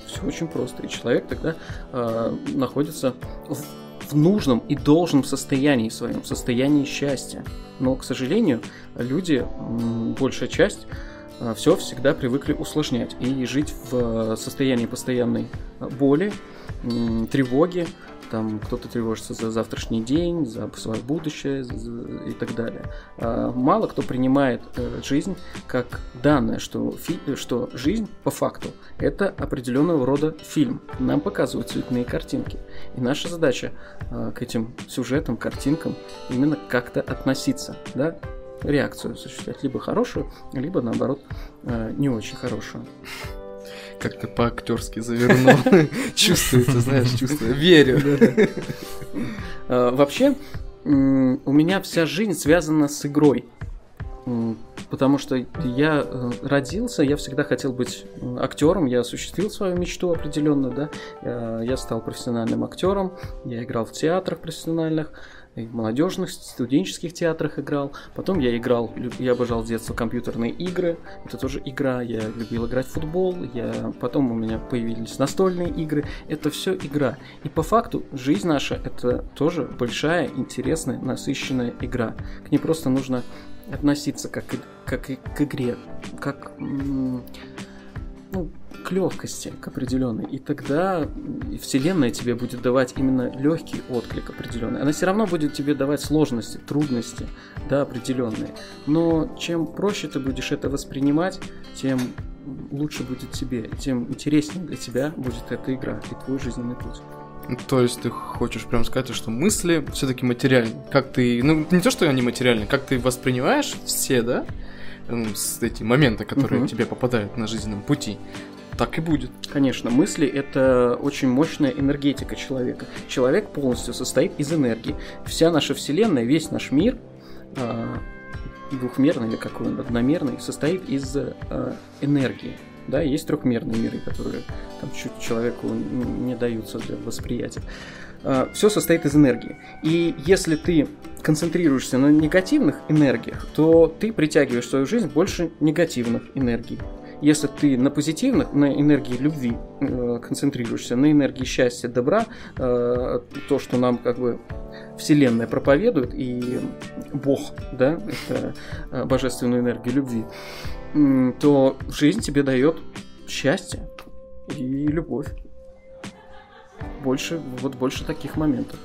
Все очень просто. И человек тогда э, находится в, в нужном и должном состоянии своем, состоянии счастья. Но, к сожалению, люди, большая часть, все всегда привыкли усложнять и жить в э, состоянии постоянной э, боли, тревоги, там кто-то тревожится за завтрашний день, за свое будущее за- и так далее. А Мало кто принимает э, жизнь как данное, что, фи- что жизнь по факту это определенного рода фильм. Нам показывают цветные картинки. И наша задача э, к этим сюжетам, картинкам именно как-то относиться, да, реакцию осуществлять, либо хорошую, либо наоборот э, не очень хорошую. Как-то по-актерски завернул. Чувствуется, знаешь, чувствую. Верю. Э, Вообще, у меня вся жизнь связана с игрой. Потому что я э, родился, я всегда хотел быть актером, я осуществил свою мечту определенно, да. Э, Я стал профессиональным актером, я играл в театрах профессиональных, и в молодежных, студенческих театрах играл. Потом я играл, я обожал с детства компьютерные игры, это тоже игра. Я любил играть в футбол, я... потом у меня появились настольные игры. Это все игра. И по факту жизнь наша это тоже большая, интересная, насыщенная игра. К ней просто нужно относиться как, и- как и к игре, как ну, к легкости, к определенной. И тогда Вселенная тебе будет давать именно легкий отклик определенный. Она все равно будет тебе давать сложности, трудности, да, определенные. Но чем проще ты будешь это воспринимать, тем лучше будет тебе, тем интереснее для тебя будет эта игра и твой жизненный путь. То есть ты хочешь прям сказать, что мысли все-таки материальны. Как ты, ну не то, что они материальны, как ты воспринимаешь все, да, м, с эти моменты, которые Мгм. тебе попадают на жизненном пути, так и будет. Конечно, мысли это очень мощная энергетика человека. Человек полностью состоит из энергии. Вся наша Вселенная, весь наш мир, а, двухмерный или какой он, одномерный, состоит из а, энергии. Да, есть трехмерные миры, которые там чуть человеку не даются для восприятия. Все состоит из энергии. И если ты концентрируешься на негативных энергиях, то ты притягиваешь в свою жизнь больше негативных энергий. Если ты на позитивных, на энергии любви э, концентрируешься, на энергии счастья, добра, э, то, что нам как бы Вселенная проповедует, и Бог, да, это э, божественную энергию любви, то жизнь тебе дает счастье и любовь. Больше, вот больше таких моментов.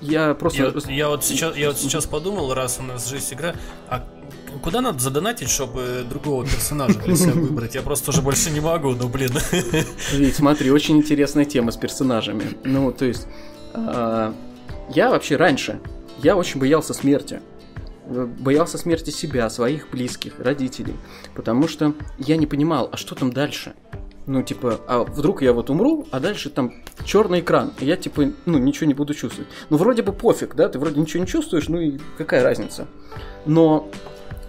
Я просто... Я, я вот сейчас, я вот сейчас подумал, раз у нас жизнь игра, а куда надо задонатить, чтобы другого персонажа для себя выбрать? Я просто уже больше не могу, ну блин. Ведь смотри, очень интересная тема с персонажами. Ну, то есть, а, я вообще раньше, я очень боялся смерти. Боялся смерти себя, своих близких, родителей. Потому что я не понимал, а что там дальше? Ну, типа, а вдруг я вот умру, а дальше там черный экран, и я, типа, ну, ничего не буду чувствовать. Ну, вроде бы пофиг, да, ты вроде ничего не чувствуешь, ну и какая разница? Но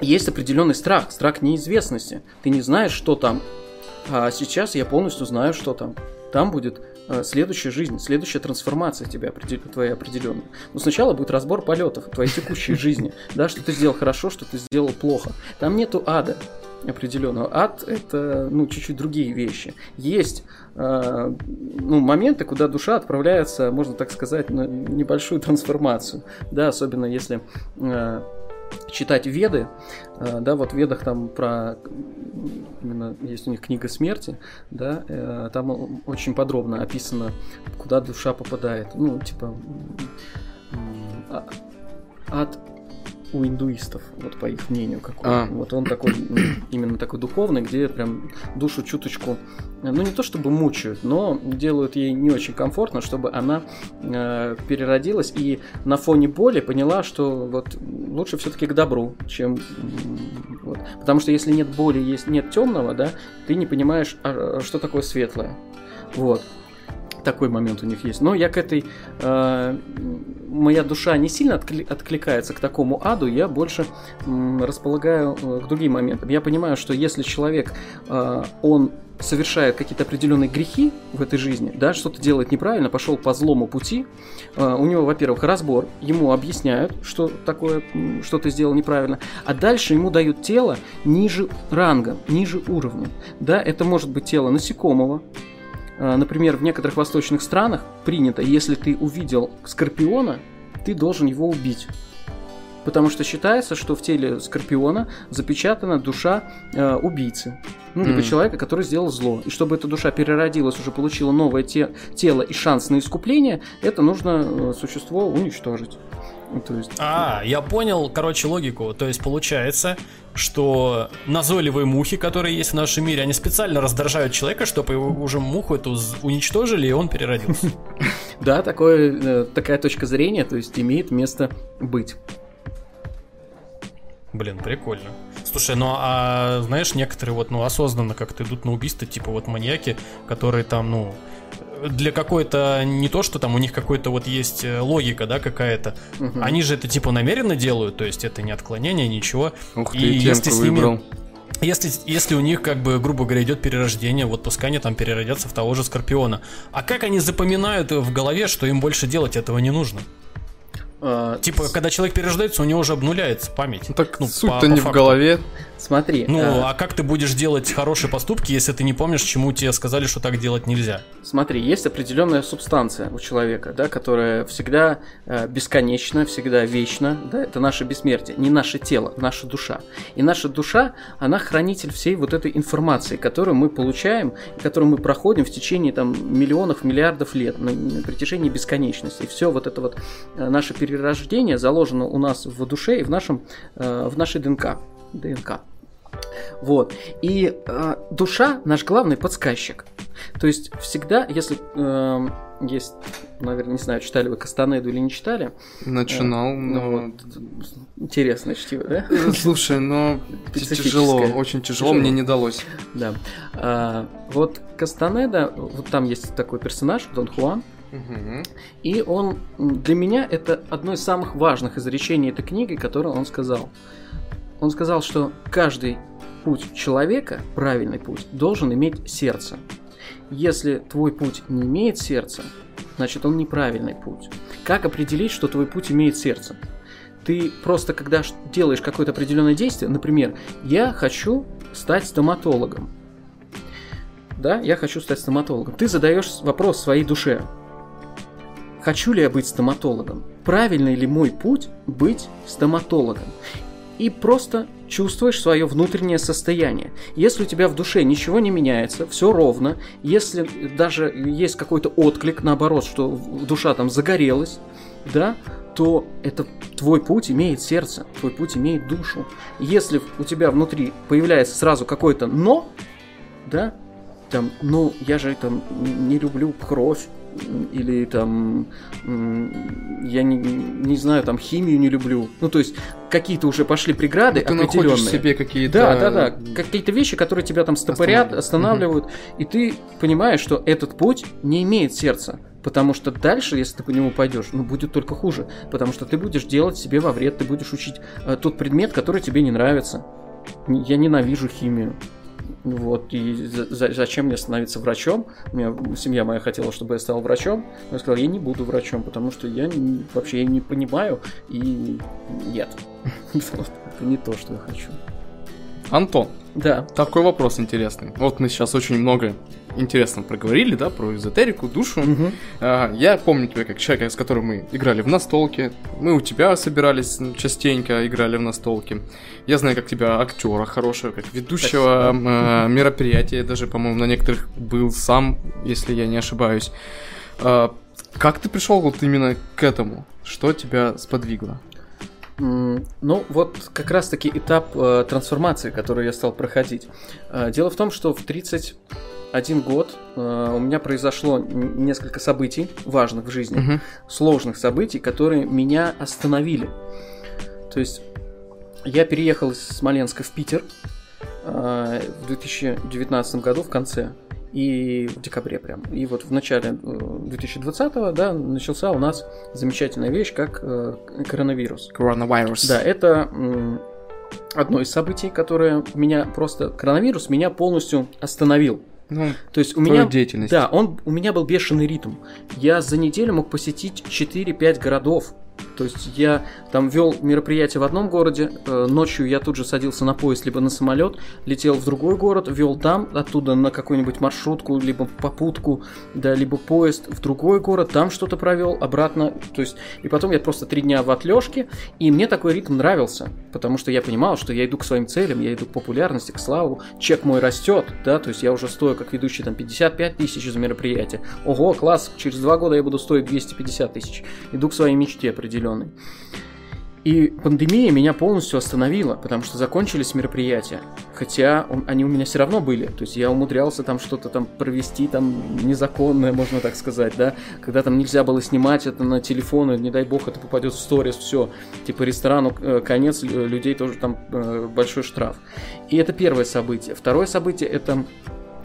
есть определенный страх, страх неизвестности. Ты не знаешь, что там. А сейчас я полностью знаю, что там. Там будет э, следующая жизнь, следующая трансформация тебя твоя определенная. Но сначала будет разбор полетов твоей текущей жизни, да, что ты сделал хорошо, что ты сделал плохо. Там нету ада. определенного. Ад это, ну, чуть-чуть другие вещи. Есть э, ну, моменты, куда душа отправляется, можно так сказать, на небольшую трансформацию. Да, особенно если э, читать Веды, э, да, вот в Ведах там про именно есть у них книга смерти, да, э, там очень подробно описано, куда душа попадает. Ну, типа от у индуистов, вот по их мнению, какой. А. Вот он такой, именно такой духовный, где прям душу чуточку, ну не то чтобы мучают, но делают ей не очень комфортно, чтобы она э, переродилась и на фоне боли поняла, что вот лучше все-таки к добру, чем вот. Потому что если нет боли, есть нет темного, да, ты не понимаешь, а, что такое светлое. Вот такой момент у них есть. Но я к этой... Э, моя душа не сильно откли, откликается к такому аду, я больше э, располагаю э, к другим моментам. Я понимаю, что если человек, э, он совершает какие-то определенные грехи в этой жизни, да, что-то делает неправильно, пошел по злому пути, э, у него, во-первых, разбор, ему объясняют, что такое, что ты сделал неправильно, а дальше ему дают тело ниже ранга, ниже уровня, да, это может быть тело насекомого, например, в некоторых восточных странах принято, если ты увидел скорпиона, ты должен его убить. Потому что считается, что в теле скорпиона запечатана душа э, убийцы. Ну, либо mm. человека, который сделал зло. И чтобы эта душа переродилась, уже получила новое те, тело и шанс на искупление, это нужно э, существо уничтожить. Ну, то есть... А, я понял, короче, логику. То есть получается, что назойливые мухи, которые есть в нашем мире, они специально раздражают человека, чтобы его уже муху эту уничтожили, и он переродился. Да, такое, э, такая точка зрения, то есть имеет место быть. Блин, прикольно. Слушай, ну а знаешь, некоторые вот, ну, осознанно как-то идут на убийство, типа вот маньяки, которые там, ну, для какой-то не то, что там у них какой-то вот есть э, логика, да, какая-то. Угу. Они же это типа намеренно делают, то есть это не отклонение, ничего. Ух ты, и если с ними, выбрал. Если, если у них, как бы, грубо говоря, идет перерождение, вот пускай они там переродятся в того же Скорпиона. А как они запоминают в голове, что им больше делать этого не нужно? А, типа, когда человек перерождается, у него уже обнуляется память. Ну, так ну, суть-то не факту. в голове. Смотри. Ну, а... а как ты будешь делать хорошие поступки, если ты не помнишь, чему тебе сказали, что так делать нельзя? Смотри, есть определенная субстанция у человека, да, которая всегда э, бесконечна, всегда вечна, да, это наше бессмертие, не наше тело, наша душа. И наша душа, она хранитель всей вот этой информации, которую мы получаем, которую мы проходим в течение там миллионов, миллиардов лет, на, на протяжении бесконечности. И все вот это вот э, наше перерождение заложено у нас в душе и в нашем, э, в нашей ДНК. ДНК. Вот. И э, душа наш главный подсказчик. То есть всегда, если э, есть, наверное, не знаю, читали вы Кастанеду или не читали. Начинал, э, но... Вот, интересное чтиво, да? Э, слушай, но тяжело, очень тяжело, мне не далось. Да. А, вот Кастанеда, вот там есть такой персонаж, Дон Хуан, И он для меня это одно из самых важных изречений этой книги, которое он сказал. Он сказал, что каждый путь человека, правильный путь, должен иметь сердце. Если твой путь не имеет сердца, значит он неправильный путь. Как определить, что твой путь имеет сердце? Ты просто, когда делаешь какое-то определенное действие, например, я хочу стать стоматологом. Да, я хочу стать стоматологом. Ты задаешь вопрос своей душе. Хочу ли я быть стоматологом? Правильный ли мой путь быть стоматологом? и просто чувствуешь свое внутреннее состояние. Если у тебя в душе ничего не меняется, все ровно, если даже есть какой-то отклик, наоборот, что душа там загорелась, да, то это твой путь имеет сердце, твой путь имеет душу. Если у тебя внутри появляется сразу какое-то но, да, там, ну, я же там не люблю кровь, или там, я не, не знаю, там химию не люблю. Ну, то есть какие-то уже пошли преграды ну, ты определенные. себе какие-то... Да, да, да. Какие-то вещи, которые тебя там стопорят, останавливают, угу. и ты понимаешь, что этот путь не имеет сердца. Потому что дальше, если ты по нему пойдешь, ну, будет только хуже. Потому что ты будешь делать себе во вред, ты будешь учить э, тот предмет, который тебе не нравится. Я ненавижу химию. Вот, и за, зачем мне становиться врачом? У меня семья моя хотела, чтобы я стал врачом. Но я сказал, я не буду врачом, потому что я не, вообще я не понимаю и нет. Это не то, что я хочу. Антон, Да. такой вопрос интересный. Вот мы сейчас очень много интересно проговорили, да, про эзотерику, душу. Мгм. А, я помню тебя как человека, с которым мы играли в настолки. Мы у тебя собирались частенько, играли в настолки. Я знаю, как тебя актера хорошего, как ведущего э, мероприятия. Даже, по-моему, на некоторых был сам, если я не ошибаюсь. А, как ты пришел вот именно к этому? Что тебя сподвигло? Ну, вот как раз-таки этап э, трансформации, который я стал проходить. Э, дело в том, что в 31 год э, у меня произошло несколько событий важных в жизни, Мгм. сложных событий, которые меня остановили. То есть я переехал из Смоленска в Питер э, в 2019 году в конце и в декабре прям. И вот в начале э, 2020 да, начался у нас замечательная вещь, как э, коронавирус. Коронавирус. Да, это м, одно из событий, которое меня просто... Коронавирус меня полностью остановил. Ну, То есть у меня... деятельность. Да, он, у меня был бешеный ритм. Я за неделю мог посетить 4-5 городов. То есть я там вел мероприятие в одном городе, э, ночью я тут же садился на поезд либо на самолет, летел в другой город, вел там, оттуда на какую-нибудь маршрутку, либо попутку, да, либо поезд в другой город, там что-то провел, обратно. То есть, и потом я просто три дня в отлежке, и мне такой ритм нравился, потому что я понимал, что я иду к своим целям, я иду к популярности, к славу, чек мой растет, да, то есть я уже стою как ведущий там 55 тысяч за мероприятие. Ого, класс, через два года я буду стоить 250 тысяч. Иду к своей мечте определенной. И пандемия меня полностью остановила, потому что закончились мероприятия. Хотя он- они у меня все равно были. То есть я умудрялся там что-то там провести, там незаконное, можно так сказать, да. Когда там нельзя было снимать это на телефоны, не дай бог это попадет в сторис, все. Типа ресторану э, конец, лю- людей тоже там э, большой штраф. И это первое событие. Второе событие это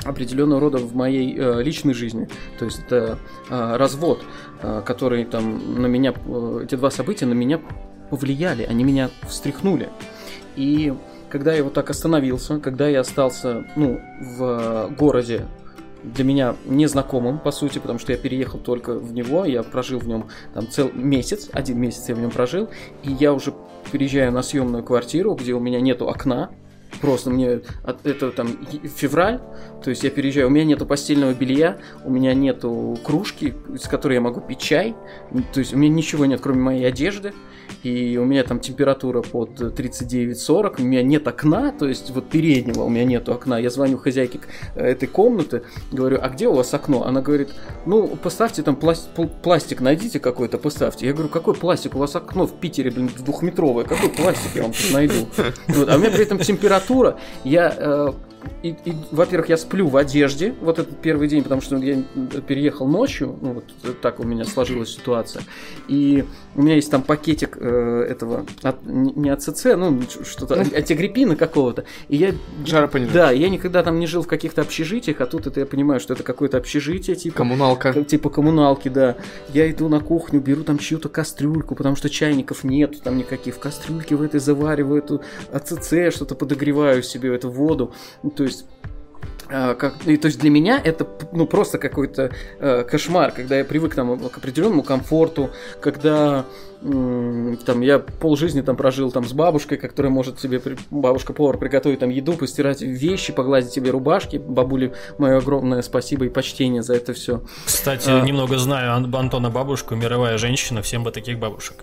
определенного рода в моей э, личной жизни. То есть это э, развод, э, который там на меня, э, эти два события на меня повлияли, они меня встряхнули. И когда я вот так остановился, когда я остался, ну, в городе для меня незнакомым, по сути, потому что я переехал только в него, я прожил в нем там цел месяц, один месяц я в нем прожил, и я уже переезжаю на съемную квартиру, где у меня нету окна, Просто мне от- это там февраль, то есть я переезжаю, у меня нету постельного белья, у меня нету кружки, с которой я могу пить чай, то есть у меня ничего нет, кроме моей одежды, и у меня там температура под 39-40, у меня нет окна, то есть вот переднего у меня нету окна. Я звоню хозяйке э, этой комнаты, говорю, а где у вас окно? Она говорит, ну, поставьте там пласт- пл- пластик, найдите какой-то, поставьте. Я говорю, какой пластик? У вас окно в Питере, блин, двухметровое, какой пластик я вам тут найду? Вот, А у меня при этом температура, я э, и, и, во-первых, я сплю в одежде вот этот первый день, потому что я переехал ночью, ну вот так у меня сложилась ситуация. И у меня есть там пакетик э, этого, от- не АЦЦ, ну что-то, антигриппина какого-то. И я... Жаропонижающий. Да, я никогда там не жил в каких-то общежитиях, а тут это я понимаю, что это какое-то общежитие, типа... Коммуналка. Как, типа коммуналки, да. Я иду на кухню, беру там чью-то кастрюльку, потому что чайников нет там никаких. В кастрюльке в этой завариваю эту АЦЦ, что-то подогреваю себе эту воду. То есть а, как, и, то есть для меня это ну просто какой-то э, кошмар, когда я привык там к определенному комфорту, когда м, там я полжизни там прожил там с бабушкой, которая может себе при- бабушка повар приготовить там еду, постирать вещи, погладить тебе рубашки, бабуле мое огромное спасибо и почтение за это все. Кстати, А. немного знаю Ан- Антона бабушку, мировая женщина, всем бы таких бабушек.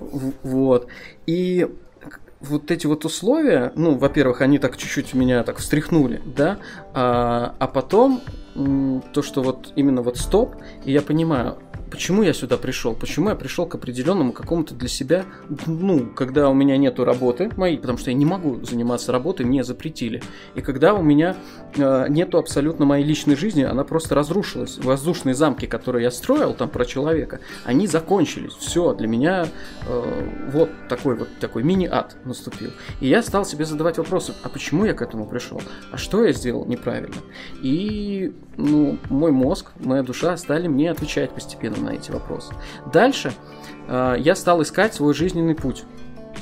Вот. И вот эти вот условия, ну, во-первых, они так чуть-чуть меня так встряхнули, да, а, а потом то, что вот именно вот стоп, и я понимаю, почему я сюда пришел, почему я пришел к определенному какому-то для себя, ну, когда у меня нету работы моей, потому что я не могу заниматься работой, мне запретили, и когда у меня э, нету абсолютно моей личной жизни, она просто разрушилась, воздушные замки, которые я строил там про человека, они закончились, все, для меня э, вот такой вот такой мини-ад наступил. И я стал себе задавать вопросы, а почему я к этому пришел? А что я сделал неправильно? И, ну, мой мозг, моя душа стали мне отвечать постепенно на эти вопросы. Дальше э, я стал искать свой жизненный путь.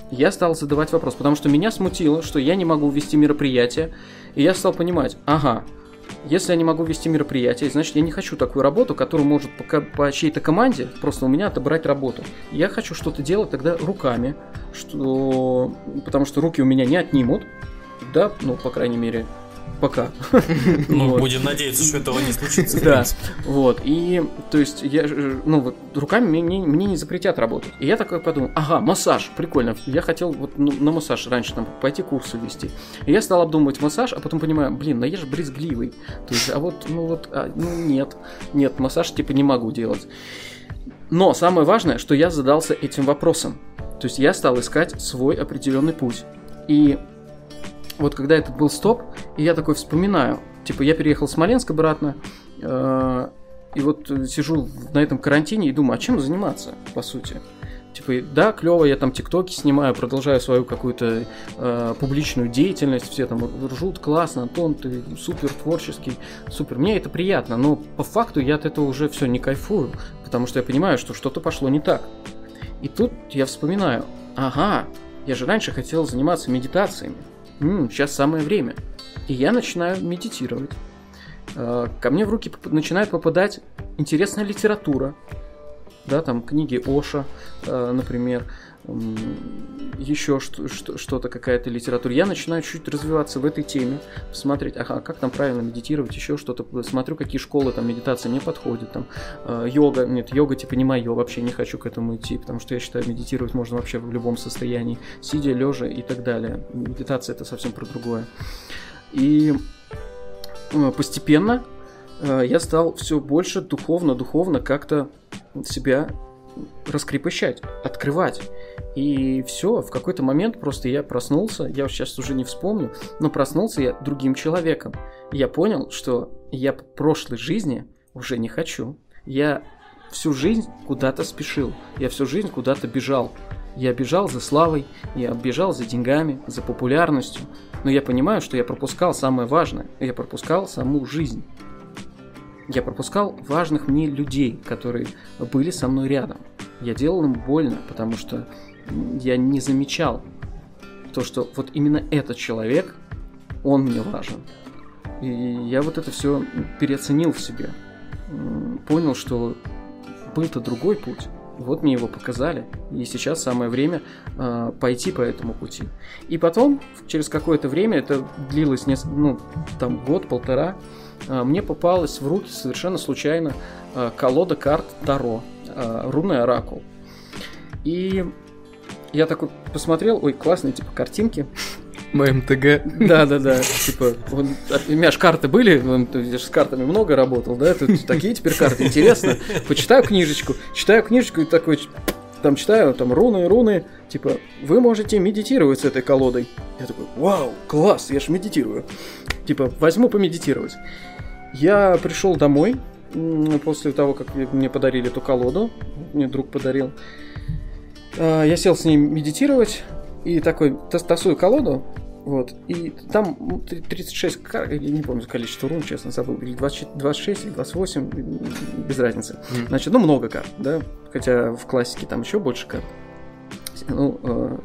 Я стал задавать вопрос, потому что меня смутило, что я не могу вести мероприятие, и я стал понимать, ага, если я не могу вести мероприятие, значит я не хочу такую работу, которая может по, по чьей-то команде просто у меня отобрать работу. Я хочу что-то делать тогда руками, что... потому что руки у меня не отнимут, да, ну, по крайней мере, пока. Ну, Вот. будем надеяться, что этого не случится. Да, вот, и, то есть, я, ну, вот, руками мне, мне не запретят работать. И я такой подумал, ага, массаж, прикольно, я хотел вот ну, на массаж раньше там пойти курсы вести. И я стал обдумывать массаж, а потом понимаю, блин, ну я же брезгливый. То есть, а вот, ну вот, а, ну нет, нет, массаж типа не могу делать. Но самое важное, что я задался этим вопросом. То есть я стал искать свой определенный путь. И вот когда этот был стоп, и я такой вспоминаю, типа я переехал в Смоленск обратно, э, и вот сижу на этом карантине и думаю, а чем заниматься, по сути? Типа, да, клево, я там тиктоки снимаю, продолжаю свою какую-то э, публичную деятельность, все там ржут, классно, Антон, ты супер творческий, супер. Мне это приятно, но по факту я от этого уже все не кайфую, потому что я понимаю, что что-то пошло не так. И тут я вспоминаю, ага, я же раньше хотел заниматься медитациями. М, сейчас самое время. И я начинаю медитировать. Э, Ко мне в руки поп- начинает попадать интересная литература. Да, там книги Оша, э, например, еще что- что- что-то, какая-то литература. Я начинаю чуть развиваться в этой теме, посмотреть, ага, как там правильно медитировать, еще что-то. Смотрю, какие школы там медитации мне подходят. Там э, йога, нет, йога типа не мое, вообще не хочу к этому идти, потому что я считаю, медитировать можно вообще в любом состоянии, сидя, лежа и так далее. Медитация это совсем про другое. И э, постепенно э, я стал все больше духовно-духовно как-то себя раскрепощать, открывать. И все, в какой-то момент просто я проснулся, я сейчас уже не вспомню, но проснулся я другим человеком. Я понял, что я прошлой жизни уже не хочу. Я всю жизнь куда-то спешил, я всю жизнь куда-то бежал. Я бежал за славой, я бежал за деньгами, за популярностью, но я понимаю, что я пропускал самое важное, я пропускал саму жизнь. Я пропускал важных мне людей, которые были со мной рядом. Я делал им больно, потому что я не замечал то, что вот именно этот человек, он мне важен. И я вот это все переоценил в себе. Понял, что был-то другой путь. Вот мне его показали. И сейчас самое время э, пойти по этому пути. И потом, через какое-то время, это длилось, нес- ну, там, год-полтора, мне попалась в руки совершенно случайно э, колода карт Таро, э, рунный оракул. И я такой посмотрел, ой, классные, типа, картинки. МТГ. Да, да, да. Типа, у меня же карты были, вон, ты же с картами много работал, да? Тут такие теперь карты. Интересно. Почитаю книжечку. Читаю книжечку и такой, там читаю, там руны, руны. Типа, вы можете медитировать с этой колодой. Я такой, вау, класс, я ж медитирую. Типа, возьму помедитировать. Я пришел домой после того, как мне подарили эту колоду. Мне друг подарил. А, Я сел с ней медитировать и такой тас- тасую колоду, вот, и там м, три- 36 кар, я не помню количество рун, честно забыл, или 20 26, или 28, м, без разницы. Значит, ну много карт, да, хотя в классике там еще больше карт. Ну, э,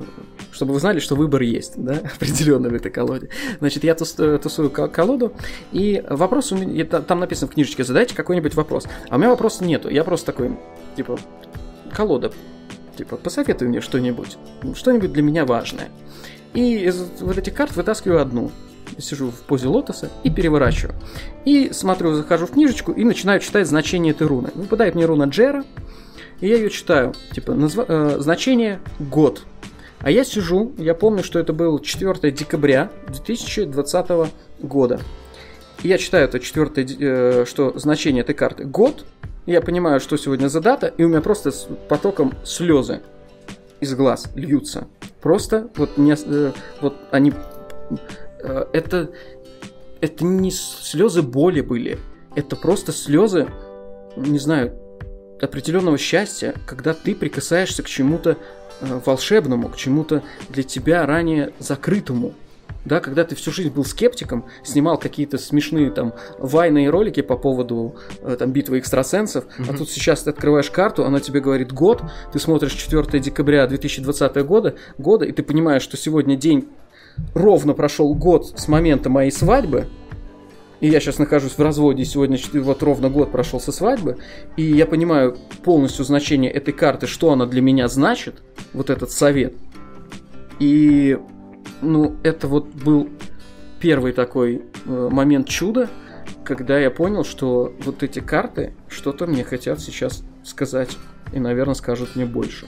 чтобы вы знали, что выбор есть, да, определенно в этой колоде. Значит, я тус- э, тусую ко- колоду, и вопрос у меня, там написано в книжечке, задайте какой-нибудь вопрос. А у меня вопроса нету, я просто такой, типа, колода, типа, посоветуй мне что-нибудь, что-нибудь для меня важное. И из вот этих карт вытаскиваю одну. Сижу в позе лотоса и переворачиваю. И смотрю, захожу в книжечку и начинаю читать значение этой руны. Выпадает мне руна Джера, и я ее читаю. Типа, назва- э, значение год. А я сижу, я помню, что это был 4 декабря 2020 года. И я читаю это 4, э, что значение этой карты год. Я понимаю, что сегодня за дата, и у меня просто с потоком слезы из глаз льются. Просто вот, не, э, вот они... э, это, это не слезы боли были. Это просто слезы, не знаю, определенного счастья, когда ты прикасаешься к чему-то э, волшебному, к чему-то для тебя ранее закрытому. Да, когда ты всю жизнь был скептиком, снимал какие-то смешные там вайные ролики по поводу э, там битвы экстрасенсов, а Мгм. тут сейчас ты открываешь карту, она тебе говорит год, ты смотришь 4 декабря 2020 года, года, и ты понимаешь, что сегодня день ровно прошел год с момента моей свадьбы, и я сейчас нахожусь в разводе, сегодня вот ровно год прошел со свадьбы, и я понимаю полностью значение этой карты, что она для меня значит, вот этот совет. И ну, это вот был первый такой э, момент чуда, когда я понял, что вот эти карты что-то мне хотят сейчас сказать, и, наверное, скажут мне больше.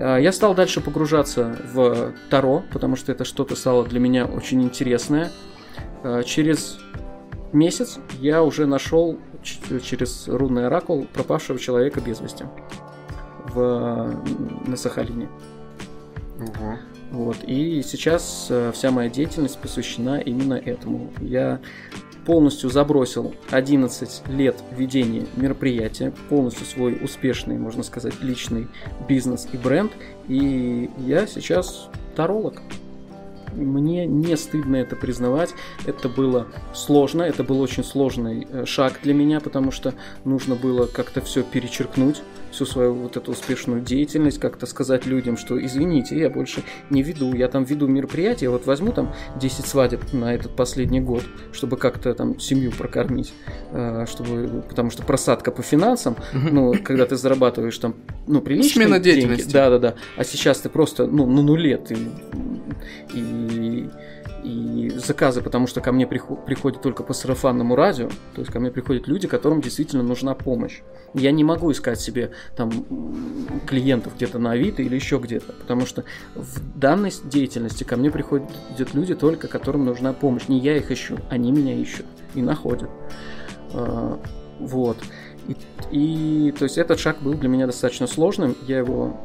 А, я стал дальше погружаться в Таро, потому что это что-то стало для меня очень интересное. А, через месяц я уже нашел через рунный оракул пропавшего человека без вести в, на Сахалине. Ого. Вот. И сейчас э, вся моя деятельность посвящена именно этому. Я полностью забросил 11 лет ведения мероприятия, полностью свой успешный, можно сказать, личный бизнес и бренд. И я сейчас таролог. Мне не стыдно это признавать. Это было сложно, это был очень сложный э, шаг для меня, потому что нужно было как-то все перечеркнуть всю свою вот эту успешную деятельность, как-то сказать людям, что извините, я больше не веду, я там веду мероприятия, вот возьму там 10 свадеб на этот последний год, чтобы как-то там семью прокормить, э, чтобы, потому что просадка по финансам, ну, когда ты зарабатываешь там, ну, приличные Смена деньги, деятельности. да, да, да, а сейчас ты просто, ну, на нуле, ты и и заказы, потому что ко мне приход- приходят только по сарафанному радио, то есть ко мне приходят люди, которым действительно нужна помощь. Я не могу искать себе там клиентов где-то на Авито или еще где-то, потому что в данной деятельности ко мне приходят люди только, которым нужна помощь. Не я их ищу, они меня ищут и находят. А, Вот. И, и, то есть этот шаг был для меня достаточно сложным. Я его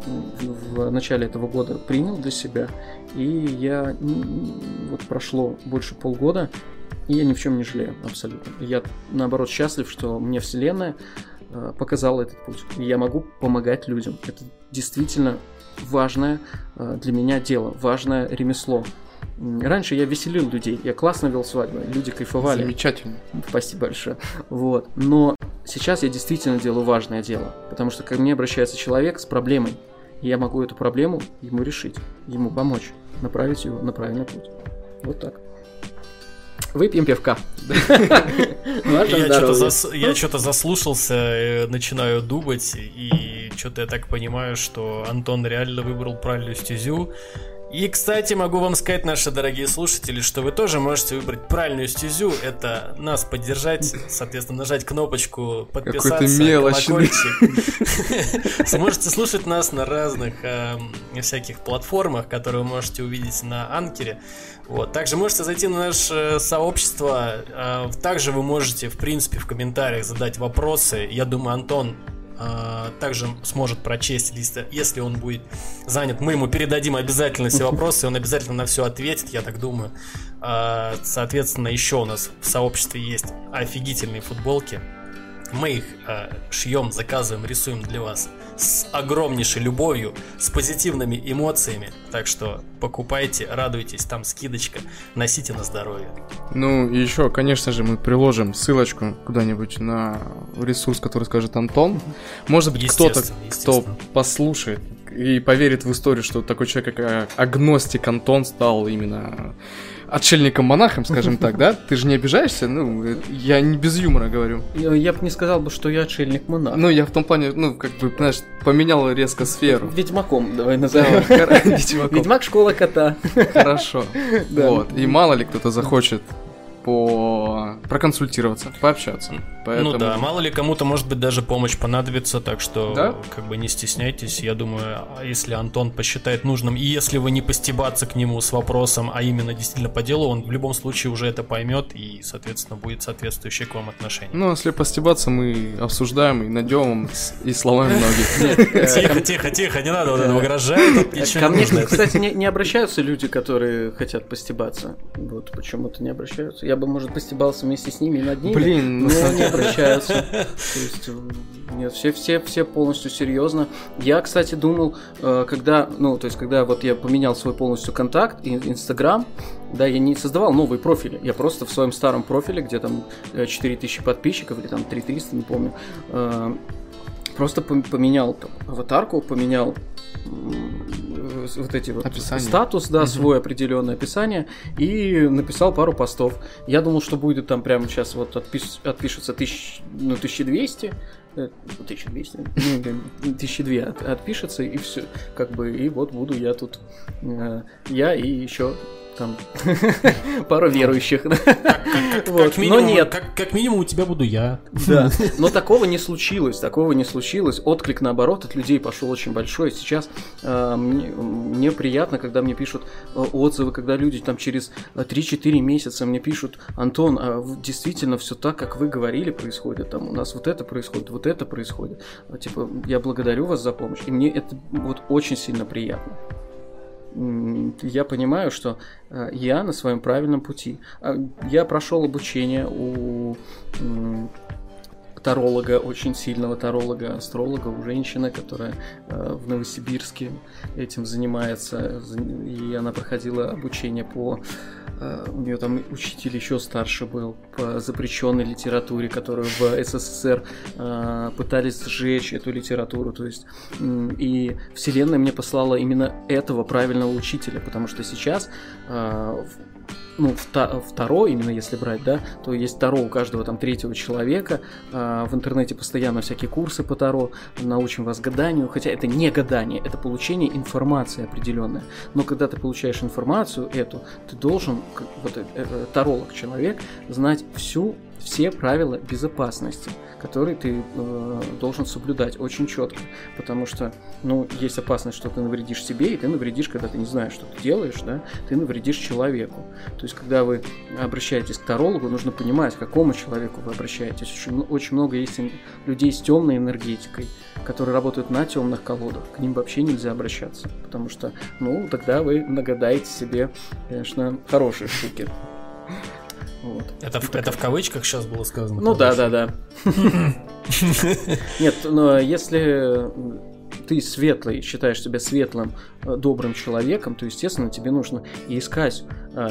в начале этого года принял для себя. И я вот прошло больше полгода, и я ни в чем не жалею абсолютно. Я наоборот счастлив, что мне Вселенная э, показала этот путь. И я могу помогать людям. Это действительно важное э, для меня дело, важное ремесло. Раньше я веселил людей, я классно вел свадьбы, люди кайфовали. Замечательно. Спасибо большое. Вот. Но сейчас я действительно делаю важное дело. Потому что ко мне обращается человек с проблемой. Я могу эту проблему ему решить, ему помочь, направить его на правильный путь. Вот так. Выпьем пивка. Что-то, я что-то заслушался, э, начинаю думать, и что-то я так понимаю, что Антон реально выбрал правильную стезю. И, кстати, могу вам сказать, наши дорогие слушатели, что вы тоже можете выбрать правильную стезю. Это нас поддержать, соответственно, нажать кнопочку подписаться, колокольчик. Сможете слушать нас на разных эм, всяких платформах, которые вы можете увидеть на Анкере. Вот. Также можете зайти на наше сообщество. э, Также вы можете, в принципе, в комментариях задать вопросы. Я думаю, Антон э, также сможет прочесть, если, если он будет занят. Мы ему передадим обязательно все вопросы, он обязательно на все ответит, я так думаю. Э, Соответственно, еще у нас в сообществе есть офигительные футболки. Мы их э, шьем, заказываем, рисуем для вас с огромнейшей любовью, с позитивными эмоциями. Так что покупайте, радуйтесь, там скидочка, носите на здоровье. Ну, и еще, конечно же, мы приложим ссылочку куда-нибудь на ресурс, который скажет Антон. Может быть, кто-то, кто послушает и поверит в историю, что такой человек, как а, агностик Антон, стал именно отшельником-монахом, скажем так, да? Ты же не обижаешься? Ну, я не без юмора говорю. Я, бы не сказал бы, что я отшельник монах. Ну, я в том плане, ну, как бы, знаешь, поменял резко сферу. Ведьмаком давай Да, назовем. Ведьмак школа кота. Хорошо. Вот. И мало ли кто-то захочет по проконсультироваться, пообщаться. Поэтому... Ну да, мало ли кому-то, может быть, даже помощь понадобится, так что Да? как бы не стесняйтесь. Я думаю, а если Антон посчитает нужным, и если вы не постебаться к нему с вопросом, а именно действительно по делу, он в любом случае уже это поймет и, соответственно, будет соответствующее к вам отношение. Ну, если постебаться, мы обсуждаем и найдем и сломаем ноги. Тихо, тихо, тихо, не надо вот это угрожать, ничего Ко не мне, кстати, не, не обращаются люди, которые хотят постебаться. Вот почему-то не обращаются. Я бы, может, постебался вместе с ними и над ними. Блин, но самом не обращаются. То есть, э, нет, все, все, все полностью серьезно. Я, кстати, думал, э, когда, ну, то есть, когда вот я поменял свой полностью контакт, и Инстаграм, да, я не создавал новые профили. Я просто в своем старом профиле, где там э, 4000 подписчиков или там 3300, не помню, э, просто пом- поменял там, аватарку, поменял вот эти вот Описание. статус, да, Мгм. свой определенное описание, и написал пару постов. Я думал, что будет там прямо сейчас вот отпиш- отпишется тысяч, ну, 1200, э, 1200, ну, 1002 от- отпишется, и все, как бы, и вот буду я тут, э, я и еще там пару верующих. Вот, Но нет, Как, минимум у тебя буду я. да, но такого не случилось, такого не случилось. Отклик, наоборот, от людей пошел очень большой. Сейчас э, мне, приятно, когда мне пишут э, отзывы, когда люди там через э, 3-4 месяца мне пишут, Антон, а действительно все так, как вы говорили, происходит. Там у нас вот это происходит, вот это происходит. Типа, я благодарю вас за помощь. И мне это вот очень сильно приятно. Я понимаю, что э, я на своем правильном пути. А, Я прошел обучение у таролога, очень сильного таролога, астролога, у женщины, которая э, в Новосибирске этим занимается. За- И она проходила обучение по... э, У нее там учитель еще старше был по запрещенной литературе, которую в СССР э, пытались сжечь эту литературу. То есть и Вселенная мне послала именно этого правильного учителя, потому что сейчас ну, вта- второй, именно если брать, да, то есть Таро у каждого там третьего человека. А, в интернете постоянно всякие курсы по Таро, научим вас гаданию, хотя это не гадание, это получение информации определенной. Но когда ты получаешь информацию эту, ты должен, вот э, э, таролог человек, знать всю все правила безопасности, которые ты э, должен соблюдать очень четко, потому что, ну, есть опасность, что ты навредишь себе, и ты навредишь, когда ты не знаешь, что ты делаешь, да, ты навредишь человеку. То есть, когда вы обращаетесь к тарологу, нужно понимать, к какому человеку вы обращаетесь. Очень, м- очень много есть людей с темной энергетикой, которые работают на темных колодах. К ним вообще нельзя обращаться, потому что, ну, тогда вы нагадаете себе, конечно, хорошие штуки. Вот. Это, в- это в кавычках сейчас было сказано. Ну да, да, да. Нет, но если ты светлый, считаешь себя светлым, э, добрым человеком, то, естественно, тебе нужно и искать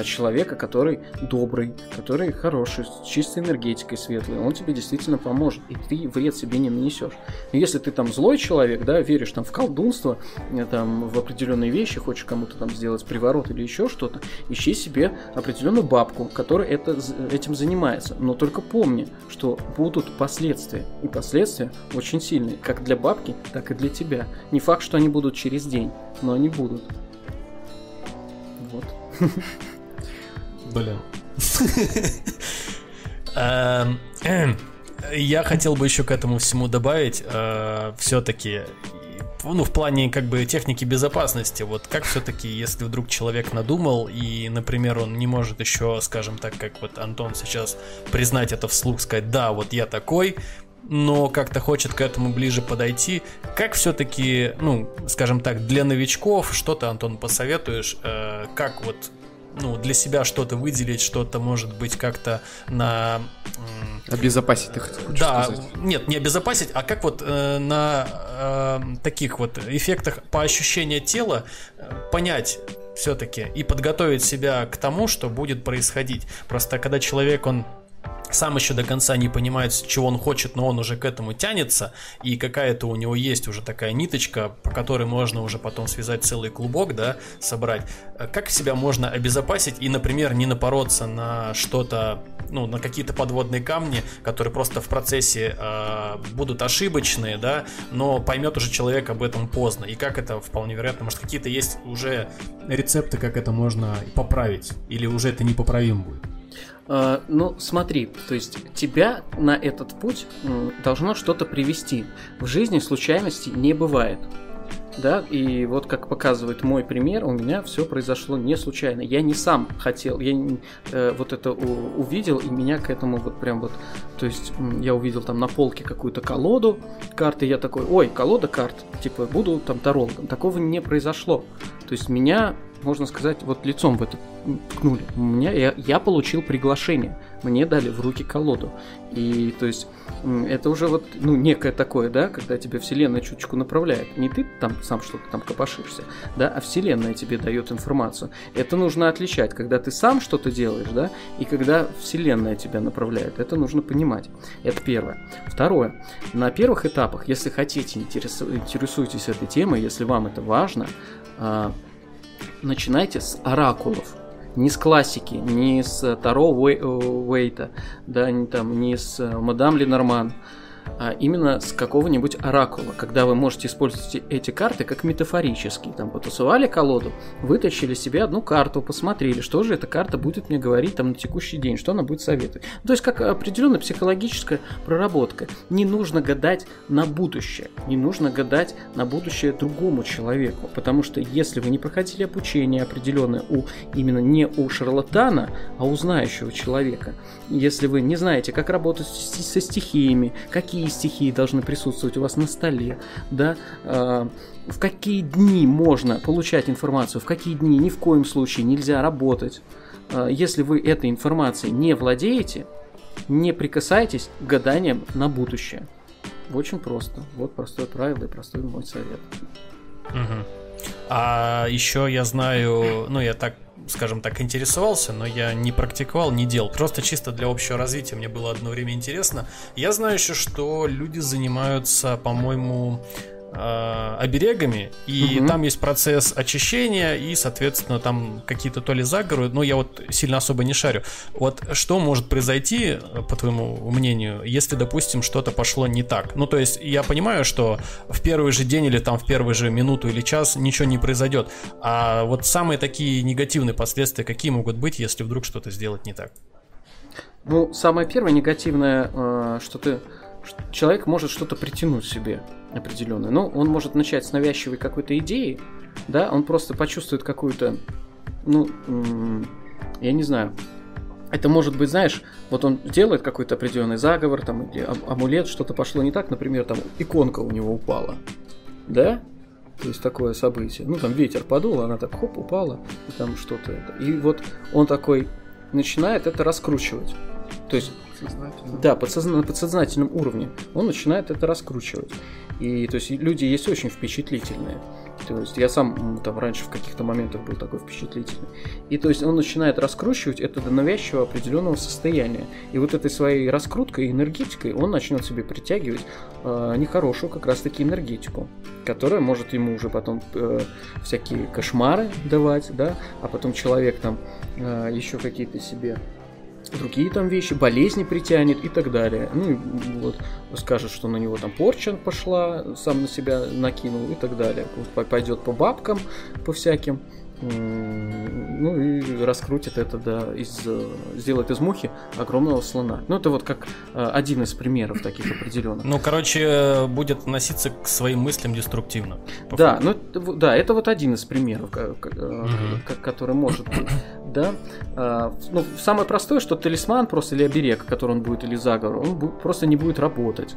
человека, который добрый, который хороший, с чистой энергетикой светлый. Он тебе действительно поможет, и ты вред себе не нанесешь. Если ты там злой человек, да, веришь там в колдунство, э, там в определенные вещи, хочешь кому-то там сделать приворот или еще что-то, ищи себе определенную бабку, которая это, этим занимается. Но только помни, что будут последствия. И последствия очень сильные, как для бабки, так и для тебя. Не факт, что они будут через день, но они будут. Вот. Блин. Эм, Я хотел бы еще к этому всему добавить, все-таки, ну, в плане как бы техники безопасности, вот как все-таки, если вдруг человек надумал и, например, он не может еще, скажем так, как вот Антон сейчас признать это вслух, сказать, да, вот я такой, но как-то хочет к этому ближе подойти. Как все-таки, ну, скажем так, для новичков, что ты, Антон, посоветуешь, э, как вот ну, для себя что-то выделить, что-то, может быть, как-то на... Обезопасить ты хочешь да, сказать. нет, не обезопасить, а как вот э, на э, таких вот эффектах по ощущению тела э, понять все-таки и подготовить себя к тому, что будет происходить. Просто когда человек, он сам еще до конца не понимает, чего он хочет, но он уже к этому тянется, и какая-то у него есть уже такая ниточка, по которой можно уже потом связать целый клубок, да, собрать. Э, Как себя можно обезопасить и, например, не напороться на что-то, ну, на какие-то подводные камни, которые просто в процессе э, будут ошибочные, да, но поймет уже человек об этом поздно. И как это вполне вероятно, может, какие-то есть уже рецепты, как это можно поправить, или уже это непоправимо будет. А, ну, смотри, то есть тебя на этот путь должно что-то привести. В жизни случайностей не бывает. Да, и вот как показывает мой пример, у меня все произошло не случайно. Я не сам хотел, я э, вот это у- увидел, и меня к этому вот прям вот, то есть я увидел там на полке какую-то колоду карты, я такой, ой, колода карт, типа буду там тарологом. Такого не произошло. То есть меня, можно сказать, вот лицом в это ткнули. Меня, я, я получил приглашение мне дали в руки колоду. И то есть это уже вот, ну, некое такое, да, когда тебе Вселенная чуточку направляет. Не ты там сам что-то там копошишься, да, а Вселенная тебе дает информацию. Это нужно отличать, когда ты сам что-то делаешь, да, и когда Вселенная тебя направляет. Это нужно понимать. Это первое. Второе. На первых этапах, если хотите, интересу, интересуетесь этой темой, если вам это важно, э, начинайте с оракулов. Не с классики, не с Таро Уэйта, да, не, там, не с э, Мадам Ленорман, а именно с какого-нибудь оракула, когда вы можете использовать эти карты как метафорические. Там потусовали колоду, вытащили себе одну карту, посмотрели, что же эта карта будет мне говорить там на текущий день, что она будет советовать. То есть как определенная психологическая проработка. Не нужно гадать на будущее, не нужно гадать на будущее другому человеку, потому что если вы не проходили обучение определенное у именно не у шарлатана, а у знающего человека, если вы не знаете, как работать со стихиями, какие какие стихии должны присутствовать у вас на столе, да, э, в какие дни можно получать информацию, в какие дни ни в коем случае нельзя работать. Э, если вы этой информацией не владеете, не прикасайтесь к гаданиям на будущее. Очень просто. Вот простое правило и простой мой совет. Угу. А еще я знаю, ну я так скажем так, интересовался, но я не практиковал, не делал. Просто чисто для общего развития мне было одно время интересно. Я знаю еще, что люди занимаются, по-моему, э, оберегами, и угу. там есть процесс очищения, и, соответственно, там какие-то то ли заговоры, но я вот сильно особо не шарю. Вот что может произойти, по твоему мнению, если, допустим, что-то пошло не так? Ну, то есть, я понимаю, что в первый же день или там в первую же минуту или час ничего не произойдет, а вот самые такие негативные последствия какие могут быть, если вдруг что-то сделать не так? Ну, самое первое негативное, э, что ты человек может что-то притянуть себе определенное. Ну, он может начать с навязчивой какой-то идеи, да, он просто почувствует какую-то, ну, я не знаю, это может быть, знаешь, вот он делает какой-то определенный заговор, там, или амулет, что-то пошло не так, например, там иконка у него упала, да, то есть такое событие. Ну, там ветер подул, она так хоп, упала, и там что-то. И вот он такой начинает это раскручивать. То есть подсознательном. Да, подсозна- на подсознательном уровне. Он начинает это раскручивать. И то есть люди есть очень впечатлительные. То есть я сам там раньше в каких-то моментах был такой впечатлительный. И то есть он начинает раскручивать это до навязчивого определенного состояния. И вот этой своей раскруткой, энергетикой он начнет себе притягивать э, нехорошую как раз таки энергетику, которая может ему уже потом э, всякие кошмары давать, да, а потом человек там э, еще какие-то себе другие там вещи, болезни притянет и так далее. Ну вот скажет, что на него там порча пошла, сам на себя накинул и так далее. Пойдет по бабкам, по всяким ну и раскрутит это, да, из, сделает из мухи огромного слона. Ну, это вот как э, один из примеров таких определенных. Ну, короче, будет относиться к своим мыслям деструктивно. Да, ну, да, это вот один из примеров, угу. который может быть, да. А, ну, самое простое, что талисман просто или оберег, который он будет, или заговор, он просто не будет работать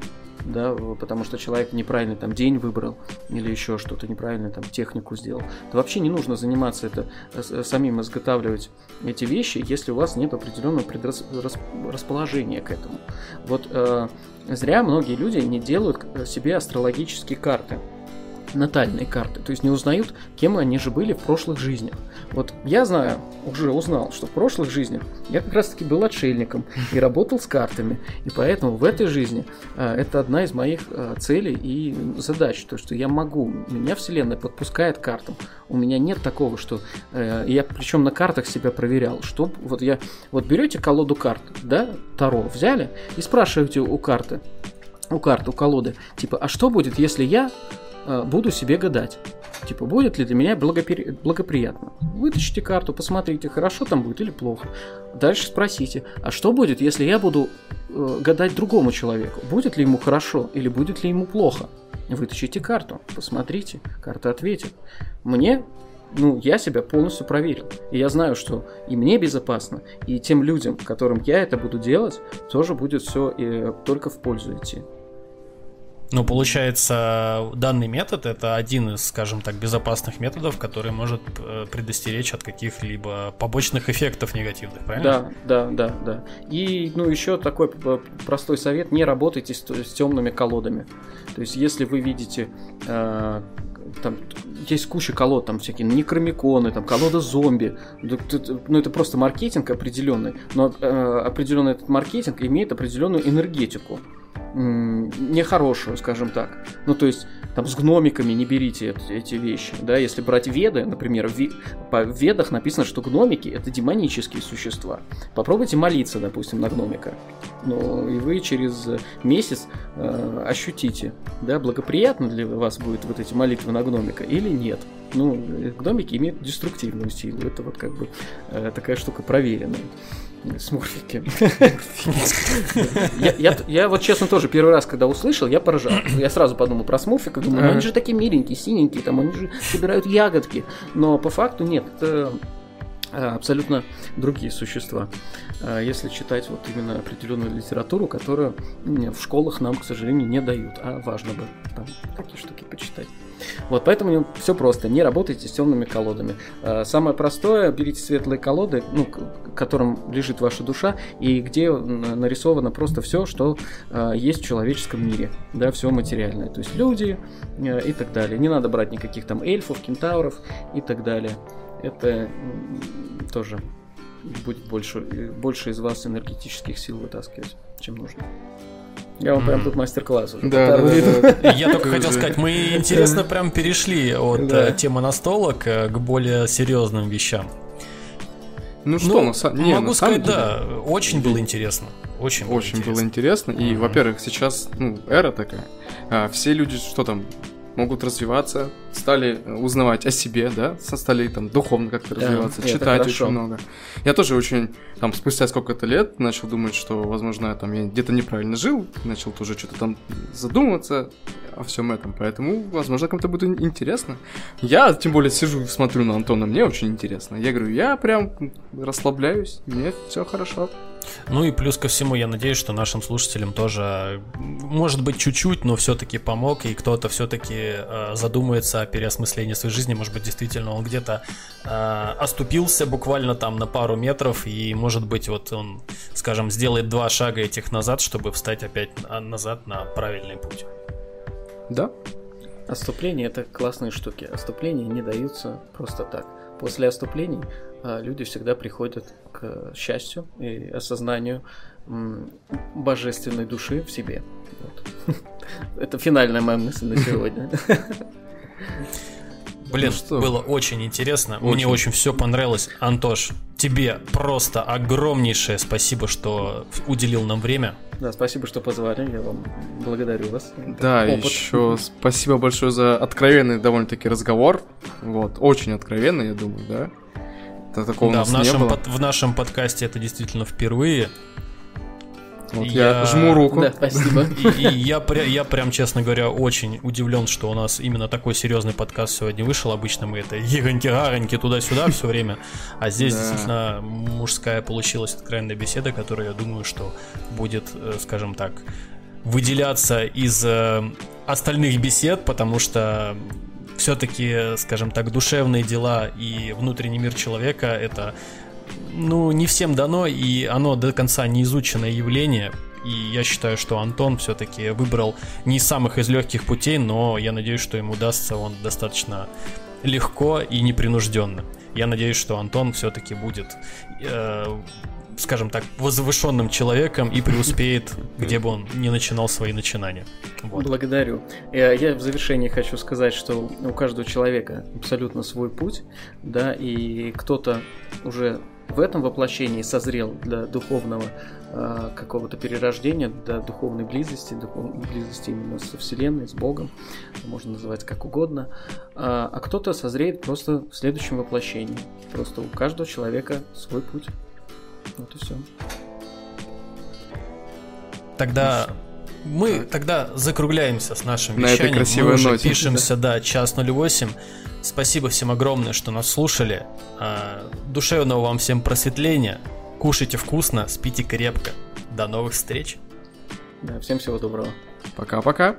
да, потому что человек неправильный там день выбрал или еще что-то неправильно там технику сделал, то вообще не нужно заниматься это э, самим изготавливать эти вещи, если у вас нет определенного предрасположения к этому. Вот э, зря многие люди не делают себе астрологические карты натальные карты, то есть не узнают, кем они же были в прошлых жизнях. Вот я знаю, уже узнал, что в прошлых жизнях я как раз таки был отшельником и работал с картами, и поэтому в этой жизни э, это одна из моих э, целей и задач, то что я могу, меня Вселенная подпускает картам, у меня нет такого, что э, я причем на картах себя проверял, что вот я, вот берете колоду карт, да, Таро взяли и спрашиваете у карты, у карты, у колоды, типа, а что будет, если я буду себе гадать. Типа, будет ли для меня благопри... благоприятно? Вытащите карту, посмотрите, хорошо там будет или плохо. Дальше спросите, а что будет, если я буду э, гадать другому человеку? Будет ли ему хорошо или будет ли ему плохо? Вытащите карту, посмотрите, карта ответит. Мне ну, я себя полностью проверил. И я знаю, что и мне безопасно, и тем людям, которым я это буду делать, тоже будет все э, только в пользу идти. Ну, получается, данный метод это один из, скажем так, безопасных методов, который может э, предостеречь от каких-либо побочных эффектов негативных, правильно? Да, да, да, да. И, ну, еще такой простой совет: не работайте с, с темными колодами. То есть, если вы видите э, там есть куча колод, там всякие некромиконы, там колода зомби. Ну, это просто маркетинг определенный, но э, определенный этот маркетинг имеет определенную энергетику нехорошую, скажем так. Ну, то есть, там с гномиками не берите эти вещи, да, если брать веды, например, в, по ведах написано, что гномики это демонические существа. Попробуйте молиться, допустим, на гномика, ну, и вы через месяц э, ощутите, да, благоприятно для вас будет вот эти молитвы на гномика или нет. Ну, гномики имеют деструктивную силу, это вот как бы э, такая штука проверенная. Смурфики. я, я, я вот честно тоже первый раз, когда услышал, я поражал. Я сразу подумал про смурфиков, думаю, ну они же такие миленькие, синенькие, там они же собирают ягодки. Но по факту нет, это э, абсолютно другие существа. Э, если читать вот именно определенную литературу, которую в школах нам, к сожалению, не дают, а важно бы там такие штуки почитать. Вот, поэтому все просто, не работайте с темными колодами. Э, самое простое, берите светлые колоды, ну, к которым лежит ваша душа, и где нарисовано просто все, что э, есть в человеческом мире, да, все материальное, то есть люди и так далее. Не надо брать никаких там эльфов, кентавров и так далее. Это тоже будет больше, больше из вас энергетических сил вытаскивать, чем нужно. Я вам прям тут мастер-класс уже. Да, да, да, Я только хотел сказать, мы интересно прям перешли от э, темы настолок э, к более серьезным вещам. Ну что, ну, на, не, могу на сказать, деле, да, очень было интересно. Очень, было очень интересно. было интересно. И, mm-hmm. во-первых, сейчас ну, эра такая. А, все люди, что там, могут развиваться, стали узнавать о себе, да, стали там духовно как-то развиваться, да, читать очень много. Я тоже очень, там, спустя сколько-то лет начал думать, что, возможно, там, я где-то неправильно жил, начал тоже что-то там задумываться о всем этом, поэтому, возможно, кому-то будет интересно. Я, тем более, сижу и смотрю на Антона, мне очень интересно. Я говорю, я прям расслабляюсь, мне все хорошо. Ну и плюс ко всему, я надеюсь, что нашим слушателям тоже, может быть, чуть-чуть, но все-таки помог, и кто-то все-таки э, задумается о переосмыслении своей жизни. Может быть, действительно, он где-то э, оступился буквально там на пару метров, и, может быть, вот он, скажем, сделает два шага этих назад, чтобы встать опять назад на правильный путь. Да. Оступления это классные штуки. Оступления не даются просто так. После оступлений а, люди всегда приходят к счастью и осознанию божественной души в себе. Вот. Это финальная моя мысль на сегодня. Блин, ну что? было очень интересно. Очень. Мне очень все понравилось. Антош, тебе просто огромнейшее спасибо, что уделил нам время. Да, спасибо, что позвали. Я вам благодарю вас. Да, Опыт. еще спасибо большое за откровенный довольно-таки разговор. Вот, очень откровенный, я думаю, да. Такого да, в нашем, под, в нашем подкасте это действительно впервые. Вот я, я жму руку. Да, спасибо. И, и я, я прям, честно говоря, очень удивлен, что у нас именно такой серьезный подкаст сегодня вышел. Обычно мы это егоньки-гароньки туда-сюда все время. А здесь да. действительно мужская получилась откровенная беседа, которая, я думаю, что будет, э, скажем так, выделяться из э, остальных бесед, потому что все-таки, скажем так, душевные дела и внутренний мир человека это ну, не всем дано, и оно до конца не изученное явление. И я считаю, что Антон все-таки выбрал не самых из легких путей, но я надеюсь, что ему удастся он достаточно легко и непринужденно. Я надеюсь, что Антон все-таки будет э, скажем так, возвышенным человеком и преуспеет, где бы он ни начинал свои начинания. Вот. Благодарю. Я, я в завершении хочу сказать, что у каждого человека абсолютно свой путь, да, и кто-то уже в этом воплощении созрел для духовного э, какого-то перерождения, для духовной близости, духовной близости именно со Вселенной, с Богом, можно называть как угодно, а, а кто-то созреет просто в следующем воплощении. Просто у каждого человека свой путь. Вот и все. Тогда мы тогда закругляемся с нашим На вещанием. Этой красивой мы уже ноте. пишемся, да. да, час 08. Спасибо всем огромное, что нас слушали. А, душевного вам всем просветления. Кушайте вкусно, спите крепко. До новых встреч. Да, всем всего доброго. Пока-пока.